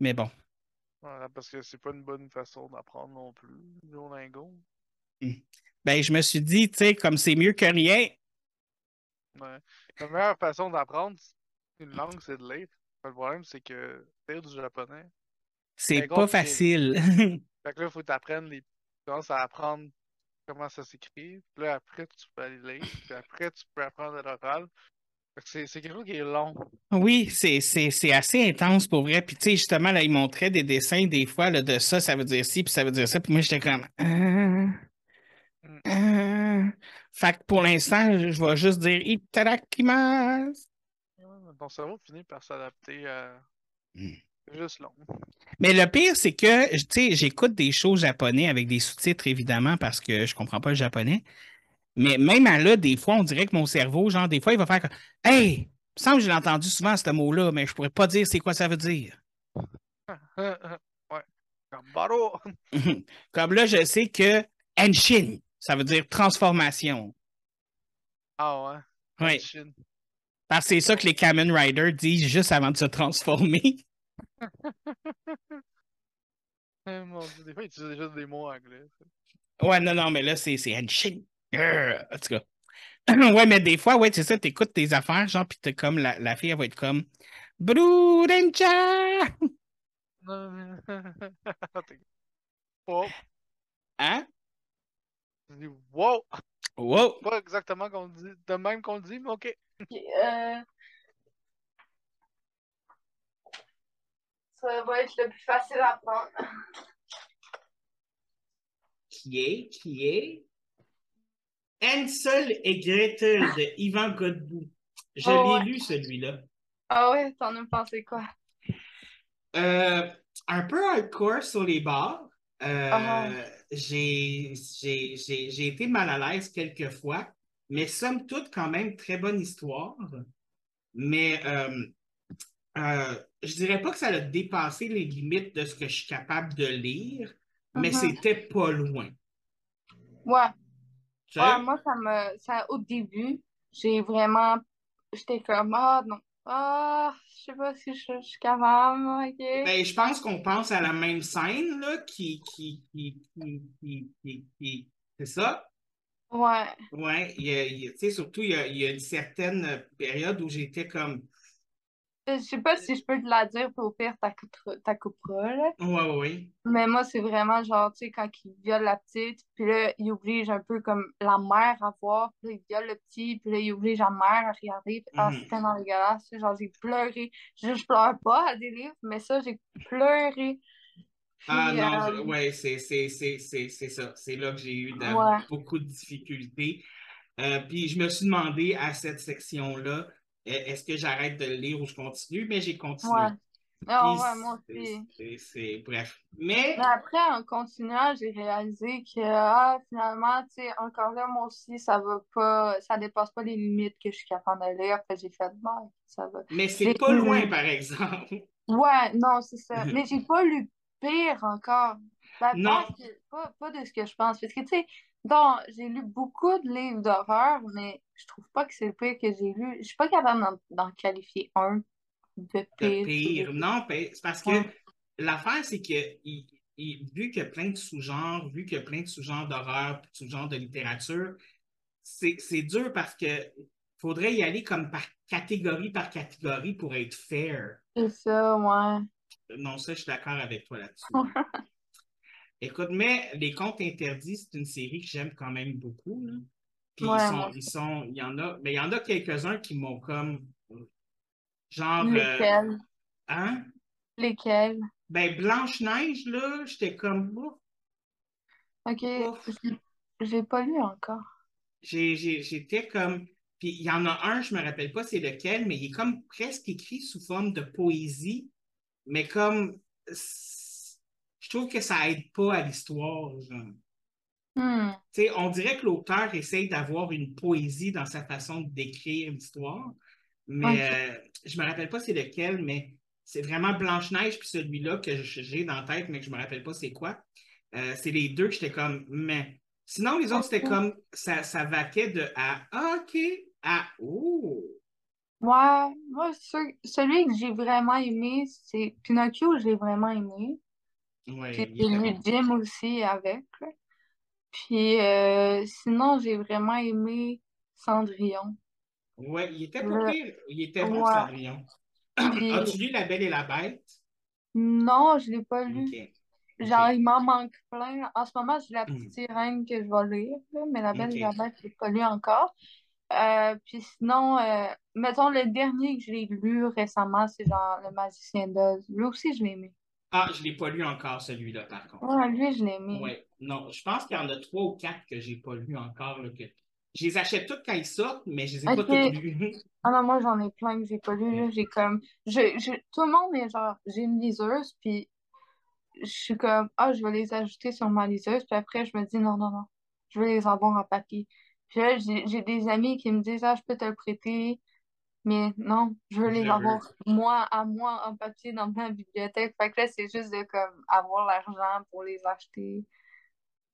Mais bon, Ouais, parce que c'est pas une bonne façon d'apprendre non plus, Duolingo. ben je me suis dit, tu sais, comme c'est mieux que rien. Ouais. La meilleure façon d'apprendre une langue, c'est de lire. Le problème, c'est que lire du japonais. C'est pas facile. Fait que là, il faut t'apprendre les. Tu commences à apprendre comment ça s'écrit. Puis là, après, tu peux aller lire. Puis après, tu peux apprendre à l'oral. C'est quelque chose qui est long. Oui, c'est, assez intense pour vrai. Puis, tu sais, justement, là, il montrait des dessins des fois là, de ça, ça veut dire ci, puis ça veut dire ça. Puis moi, j'étais comme. Euh, euh. Fait que pour l'instant, je vais juste dire Itadakimasu. Ouais, Ton cerveau finit par s'adapter à. Mm. Juste long. Mais le pire, c'est que, tu sais, j'écoute des shows japonais avec des sous-titres, évidemment, parce que je comprends pas le japonais. Mais même à là, des fois, on dirait que mon cerveau, genre, des fois, il va faire comme Hey, il me semble que j'ai entendu souvent ce mot-là, mais je pourrais pas dire c'est quoi ça veut dire. ouais. Comme Baro! Comme là, je sais que Henshin, ça veut dire transformation. Ah ouais. Oui, parce que c'est ça que les Kamen Riders disent juste avant de se transformer. Eh, mon Dieu, des fois, ils utilisent juste des mots anglais. Ouais, non, non, mais là, c'est. Grrr, En tout cas. Ouais, mais des fois, ouais, c'est ça, t'écoutes tes affaires, genre, pis t'es comme, la, la fille, elle va être comme Brudenja! Non, mais- T'es- Wow! Hein? Tu dis wow! Wow! Pas exactement qu'on dit, de même qu'on le dit, mais ok. Euh, Ça va être le plus facile à prendre. qui est, qui est? Hansel et Gretel de Yvan Godbout. Je Oh, l'ai ouais. lu, celui-là. Ah ouais, t'en as pensé quoi? Euh, un peu hardcore sur les bords. Euh, Ah. j'ai, j'ai, j'ai, j'ai été mal à l'aise quelques fois, mais somme toute, quand même, très bonne histoire. Mais euh, euh, je dirais pas que ça a dépassé les limites de ce que je suis capable de lire, mais Mhm. c'était pas loin. Ouais. Moi, ça me. Ça, au début, j'ai vraiment. J'étais comme, ah non. Ah, je sais pas si je, je suis capable, ok. Ben, je pense qu'on pense à la même scène, là, qui, qui, qui, qui, qui, c'est ça? Ouais. Ouais, tu sais, surtout, il y a, il y a une certaine période où j'étais comme, Je sais pas si je peux te la dire, puis au pire, t'as coupera, coupera, là. ouais, ouais. Mais moi, c'est vraiment genre, tu sais, quand il viole la petite, puis là, il oblige un peu comme la mère à voir, puis là, il viole le petit, puis là, il oblige la mère à regarder. puis, Ah, Mhm. c'est tellement dégueulasse. Genre, j'ai pleuré. Je, je pleure pas à des livres, mais ça, j'ai pleuré. Ah non, euh, ouais, c'est ça. C'est là que j'ai eu de- Ouais. beaucoup de difficultés. Euh, puis je me suis demandé à cette section-là, est-ce que j'arrête de le lire ou je continue? Mais j'ai continué. ouais. Puis ouais, moi aussi. c'est- c'est- bref. Mais Mais après, en continuant, j'ai réalisé que, ah, finalement, tu sais, encore là, moi aussi, ça va pas, ça dépasse pas les limites que je suis capable de lire. Fait j'ai fait, bon, ça va. mais c'est J'ai pas loin, par exemple. Ouais, non, c'est ça. Mais j'ai pas lu pire encore. Ben, Non. pas, pas de ce que je pense. Parce que, tu sais, donc, j'ai lu beaucoup de livres d'horreur, mais je trouve pas que c'est le pire que j'ai lu. Je suis pas capable d'en qualifier un de de pire. pire. Non, c'est parce que Ouais. l'affaire, c'est que il- il- vu qu'il y a plein de sous-genres, vu qu'il y a plein de sous-genres d'horreur, de sous-genres de littérature, c'est c'est dur parce que faudrait y aller comme par catégorie par catégorie pour être fair. C'est ça, ouais. Non, ça, je suis d'accord avec toi là-dessus. Écoute, mais Les Contes Interdits, c'est une série que j'aime quand même beaucoup. là. Puis Ouais, ils sont, ils sont, il y en a, mais il y en a quelques-uns qui m'ont comme, genre, euh, Lesquels? hein? Lesquels? Ben, Blanche-Neige, là, j'étais comme, ouf, Ok, l'ai pas lu encore. J'ai- j'ai- J'étais comme. Puis il y en a un, je me rappelle pas c'est lequel, mais il est comme presque écrit sous forme de poésie, mais comme. Je trouve que ça aide pas à l'histoire. Hmm. On dirait que l'auteur essaye d'avoir une poésie dans sa façon de décrire l'histoire, mais Ok. euh, je me rappelle pas c'est lequel, mais c'est vraiment Blanche-Neige, puis celui-là que j'ai dans la tête, mais que je me rappelle pas c'est quoi. Euh, c'est les deux que j'étais comme, mais. Sinon, les autres, c'était comme, ça, ça vaquait de à, OK, à, oh. Ouais, moi, ce- celui que j'ai vraiment aimé, c'est Pinocchio, j'ai vraiment aimé. Ouais, Puis. Jim aussi avec. là. Puis euh, sinon, j'ai vraiment aimé Cendrillon. Ouais, il était pas Le- pire. Il était bon, Ouais. Cendrillon. Puis As-tu lu La Belle et la Bête? non, je l'ai pas lu. Genre, il m'en manque plein. En ce moment, j'ai La Hmm. Petite Sirène que je vais lire, là, mais La Belle et la. Bête, je l'ai pas lu encore. Euh, puis sinon, euh, mettons, le dernier que j'ai lu récemment, c'est genre Le Magicien d'Oz. Lui aussi, je l'ai aimé. Ah, je l'ai pas lu encore, celui-là, par contre. Ouais, lui, je l'ai aimé. Ouais, non, je pense qu'il y en a trois ou quatre que j'ai pas lu encore. Là, que... Je les achète toutes quand ils sortent, mais je les ai pas toutes lues. Ah non, moi, j'en ai plein que j'ai pas lu. J'ai comme. Je, je- Tout le monde est genre. J'ai une liseuse, puis je suis comme. Ah, je vais les ajouter sur ma liseuse, puis après, je me dis non, non, non. Je veux les avoir en papier. Puis là, j'ai des amis qui me disent Ah, je peux te le prêter. Mais non, je veux les le avoir moi à moi en papier dans ma bibliothèque. Fait que là, c'est juste de comme avoir l'argent pour les acheter.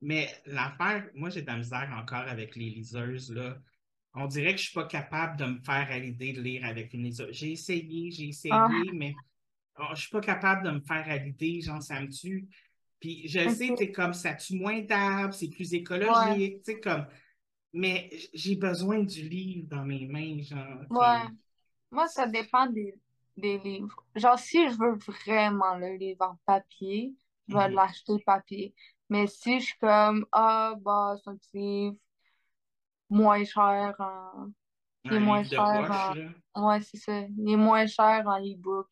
Mais l'affaire, moi, j'ai de la misère encore avec les liseuses, là. On dirait que je suis pas capable de me faire à l'idée de lire avec une liseuse. J'ai essayé, j'ai Ah, essayé, mais oh, je suis pas capable de me faire à l'idée, genre, ça me tue. Puis je sais, tu comme ça tue moins d'arbres, c'est plus Ouais, écologique, tu sais, comme. Mais j'ai besoin du livre dans mes mains, genre, ouais. Moi, ça dépend des, des livres. Genre, si je veux vraiment le livre en papier, je vais Mhm. l'acheter papier. Mais si je suis comme, ah, bah, c'est un petit livre moins cher en... Il est moins cher poche, en... là. Ouais, c'est ça. Il est moins cher en e-book.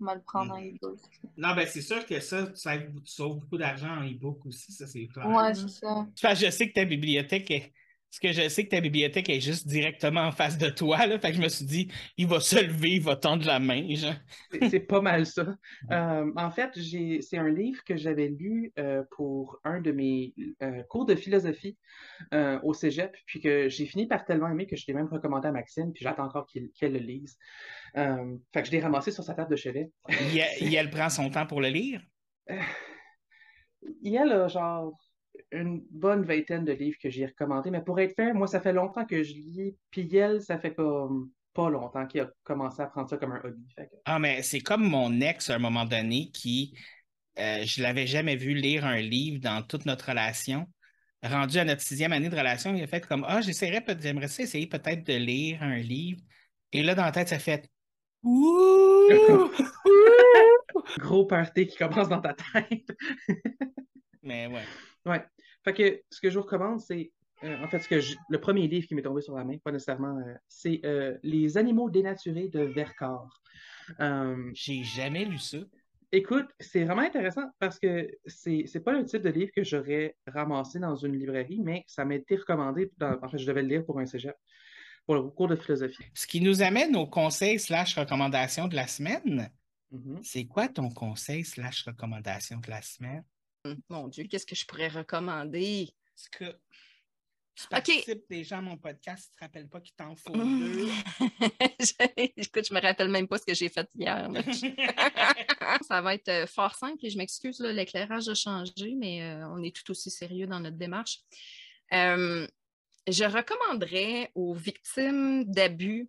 me le prendre en e-book. Non, ben c'est sûr que ça, ça tu sauves beaucoup d'argent en e-book aussi, ça c'est clair. Ouais, c'est ça. Je sais que ta bibliothèque est. Parce que je sais que ta bibliothèque est juste directement en face de toi, là. Fait que je me suis dit, il va se lever, il va tendre la main. C'est- pas mal ça. Euh, en fait, c'est un livre que j'avais lu euh, pour un de mes euh, cours de philosophie au Cégep, puis que j'ai fini par tellement aimer que je l'ai même recommandé à Maxime, puis j'attends encore qu'elle le lise. Fait que je l'ai ramassé sur sa table de chevet. Il- elle prend son temps pour le lire? Il y a là, genre une bonne vingtaine de livres que j'ai recommandés, mais pour être fair, moi, ça fait longtemps que je lis, puis elle, ça fait comme pas longtemps qu'il a commencé à prendre ça comme un hobby. Fait que- Ah, mais c'est comme mon ex à un moment donné qui, euh, je l'avais jamais vu lire un livre dans toute notre relation. Rendu à notre sixième année de relation, il a fait comme Ah, j'essaierais peut j'aimerais ça essayer peut-être de lire un livre. Et là, dans la tête, ça fait Ouh! Gros party qui commence dans ta tête. Mais ouais. Ouais. Fait que ce que je vous recommande, c'est euh, en fait ce que je- le premier livre qui m'est tombé sur la main, pas nécessairement, euh, c'est euh, Les animaux dénaturés de Vercors. J'ai jamais lu ça. écoute, c'est vraiment intéressant parce que c'est c'est pas le type de livre que j'aurais ramassé dans une librairie, mais ça m'a été recommandé. dans- en fait, je devais le lire pour un cégep, pour le cours de philosophie. Ce qui nous amène au conseil slash recommandation de la semaine. Mhm. C'est quoi ton conseil slash recommandation de la semaine? Mon Dieu, qu'est-ce que je pourrais recommander? Est-ce que tu participes déjà à mon podcast, tu te rappelles pas qu'il t'en faut deux? Je- Écoute, je me rappelle même pas ce que j'ai fait hier. Ça va être euh, fort simple et je m'excuse, l'éclairage a changé, mais euh, on est tout aussi sérieux dans notre démarche. Euh, je recommanderais aux victimes d'abus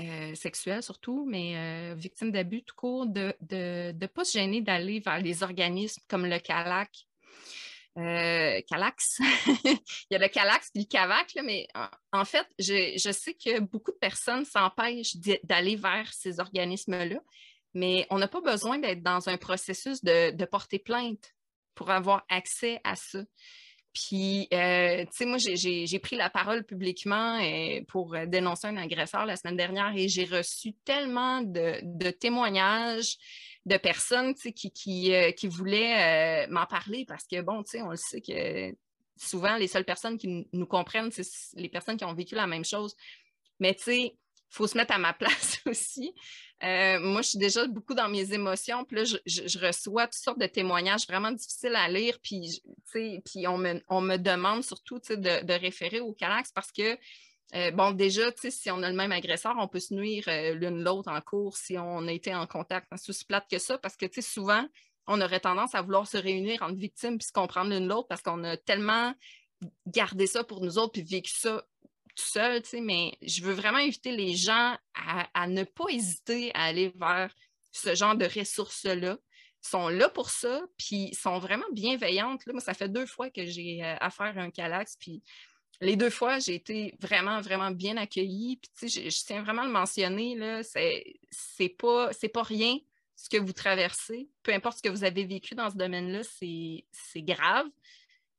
euh, surtout, mais euh, victimes d'abus tout court, de ne de, de pas se gêner d'aller vers les organismes comme le CALAC. Euh, Calax. Il y a le Calax et le Cavac, mais en, fait, je, sais que beaucoup de personnes s'empêchent d'aller vers ces organismes-là, mais on n'a pas besoin d'être dans un processus de, de porter plainte pour avoir accès à ça. Puis, euh, tu sais, moi, j'ai- pris la parole publiquement euh, pour euh, dénoncer un agresseur la semaine dernière et j'ai reçu tellement de, témoignages de personnes qui, qui, qui voulaient m'en parler parce que, bon, tu sais, on le sait que souvent, les seules personnes qui nous comprennent, c'est les personnes qui ont vécu la même chose. Mais, tu sais, faut se mettre à ma place aussi. Euh, moi, je suis déjà beaucoup dans mes émotions, puis là, je, reçois toutes sortes de témoignages vraiment difficiles à lire, puis, on me, on me demande surtout de, référer au Calax parce que, euh, bon, déjà, si on a le même agresseur, on peut se nuire euh, l'une l'autre en cours si on a été en contact. C'est aussi plate que ça parce que, souvent, on aurait tendance à vouloir se réunir entre victimes puis se comprendre l'une l'autre parce qu'on a tellement gardé ça pour nous autres puis vécu ça tout seul, tu sais, mais je veux vraiment inviter les gens à, ne pas hésiter à aller vers ce genre de ressources-là. Sont là pour ça, puis sont vraiment bienveillantes. Là, moi, ça fait deux fois que j'ai euh, affaire à un Calax, puis les deux fois, j'ai été vraiment, vraiment bien accueillie. Puis, je, tiens vraiment à le mentionner, c'est pas, pas rien ce que vous traversez. Peu importe ce que vous avez vécu dans ce domaine-là, c'est grave.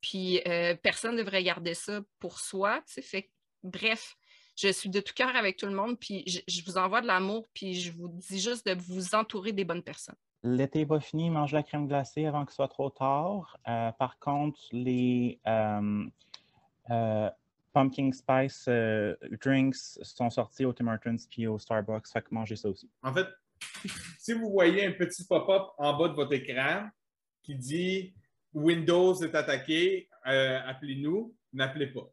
Puis, euh, personne ne devrait garder ça pour soi. tu sais. Bref, je suis de tout cœur avec tout le monde, puis je, je vous envoie de l'amour, puis je vous dis juste de vous entourer des bonnes personnes. L'été va finir, mange la crème glacée avant que ce soit trop tard. Euh, par contre, les euh, euh, pumpkin spice euh, drinks sont sortis au Tim Hortons puis au Starbucks. Fait que mangez ça aussi. En fait, si vous voyez un petit pop-up en bas de votre écran qui dit Windows est attaqué, euh, appelez-nous, n'appelez pas.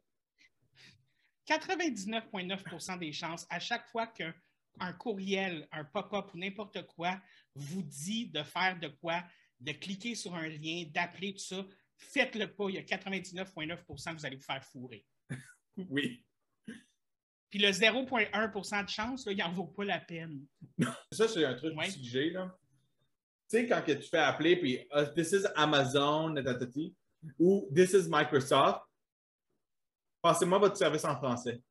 99,9% des chances, à chaque fois qu'un un courriel, un pop-up ou n'importe quoi vous dit de faire de quoi, de cliquer sur un lien, d'appeler tout ça, faites-le pas. Il y a 99,9 que vous allez vous faire fourrer. Oui. Puis le 0,1% de chance, là, il n'en vaut pas la peine. Ça, c'est un truc Ouais. j'ai, là. Tu sais, quand que tu fais appeler, puis Ah, This is Amazon, ou This is Microsoft, passez-moi votre service en français.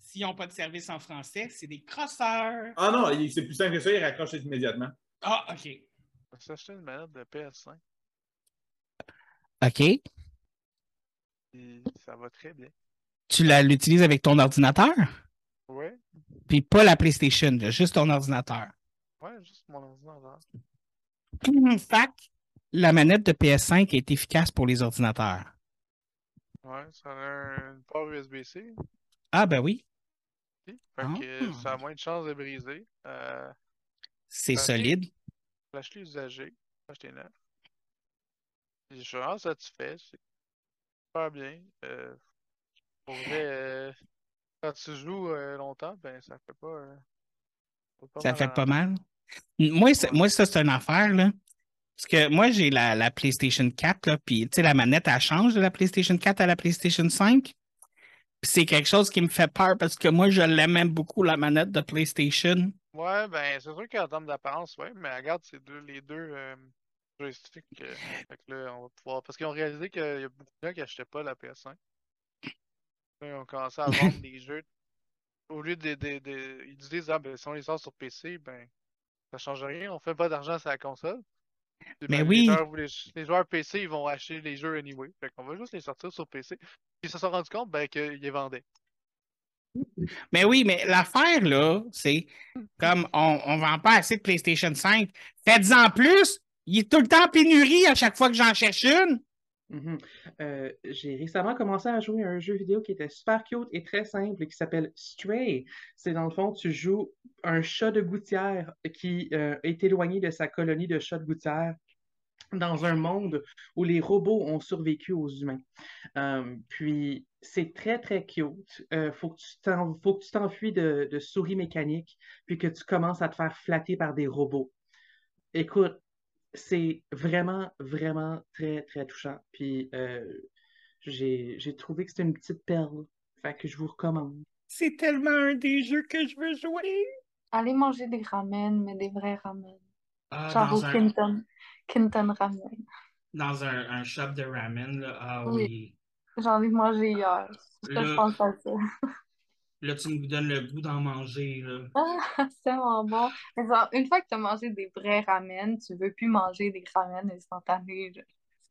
S'ils n'ont pas de service en français, c'est des crosseurs. Ah non, c'est plus simple que ça, il raccroche immédiatement. Ah, OK. On va s'acheter une manette de PS5 OK. et ça va très bien. Tu la- l'utilises avec ton ordinateur? Ouais. Puis pas la PlayStation, là, juste ton ordinateur. Ouais, juste mon ordinateur. Fac, la manette de PS5 est efficace pour les ordinateurs. Ouais, ça a un- une port USB-C. Ah, ben oui. Fait que Ah. ça a moins de chances de briser. Euh, c'est solide. je l'ai acheté usagé. Acheté neuf. Je suis vraiment satisfait. C'est super bien. Euh, pour vrai, euh, quand tu joues longtemps, ben ça fait pas. ça Ça mal fait pas mal. Moi, moi ça, c'est une affaire, là. Parce que moi, j'ai la, la PlayStation 4, là, puis tu sais, la manette, elle change de la PlayStation 4 à la PlayStation 5. Puis c'est quelque chose qui me fait peur parce que moi, je l'aime même beaucoup, la manette de PlayStation. Ouais, ben c'est sûr qu'en termes d'apparence, ouais, mais regarde, c'est deux, les deux euh, joysticks. euh, fait que là, on va pouvoir. Parce qu'ils ont réalisé qu'il y a beaucoup de gens qui achetaient pas la PS5. Là, ils ont commencé à vendre des jeux. Au lieu de, de, de- Ils disent, ah ben si on les sort sur PC, ben ça change rien, on fait pas d'argent sur la console. Mais ben, oui. Les joueurs, les, les joueurs PC, ils vont acheter les jeux anyway. Fait qu'on va juste les sortir sur PC. Puis ils se sont rendus compte ben, qu'ils les vendaient. Mais oui, mais l'affaire, là, c'est comme on, on vend pas assez de PlayStation 5. Faites-en plus! Il est tout le temps en pénurie à chaque fois que j'en cherche une. Mhm. Euh, j'ai récemment commencé à jouer à un jeu vidéo qui était super cute et très simple qui s'appelle Stray. C'est dans le fond, tu joues un chat de gouttière qui euh, est éloigné de sa colonie de chats de gouttière dans un monde où les robots ont survécu aux humains. Euh, puis c'est très très cute. Euh, faut que tu t'en- faut que tu t'enfuis de, de souris mécaniques puis que tu commences à te faire flatter par des robots. Écoute, c'est vraiment, vraiment très, très touchant. Puis euh, j'ai, j'ai trouvé que c'était une petite perle. Fait que je vous recommande. C'est tellement un des jeux que je veux jouer. Allez manger des ramen, mais des vrais ramen. Ah, Genre au dans, un, Kinton, Kinton Ramen. dans un, un shop de ramen, là. Ah Oui. oui. J'en ai mangé hier. C'est ça que je Là- pense à ça. Là, tu me donnes le goût d'en manger, là. Ah, c'est tellement bon. Une fois que tu as mangé des vrais ramen, tu veux plus manger des ramen instantanés. là.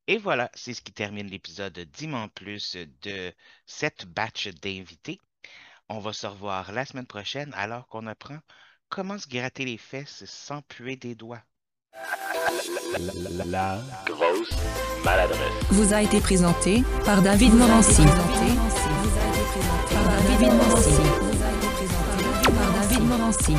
Et voilà, c'est ce qui termine l'épisode Dimanche Plus de cette batch d'invités. On va se revoir la semaine prochaine alors qu'on apprend comment se gratter les fesses sans puer des doigts. La Grosse maladresse. vous a été présenté par David Morancy. Par David Morancy. Par David Morancy.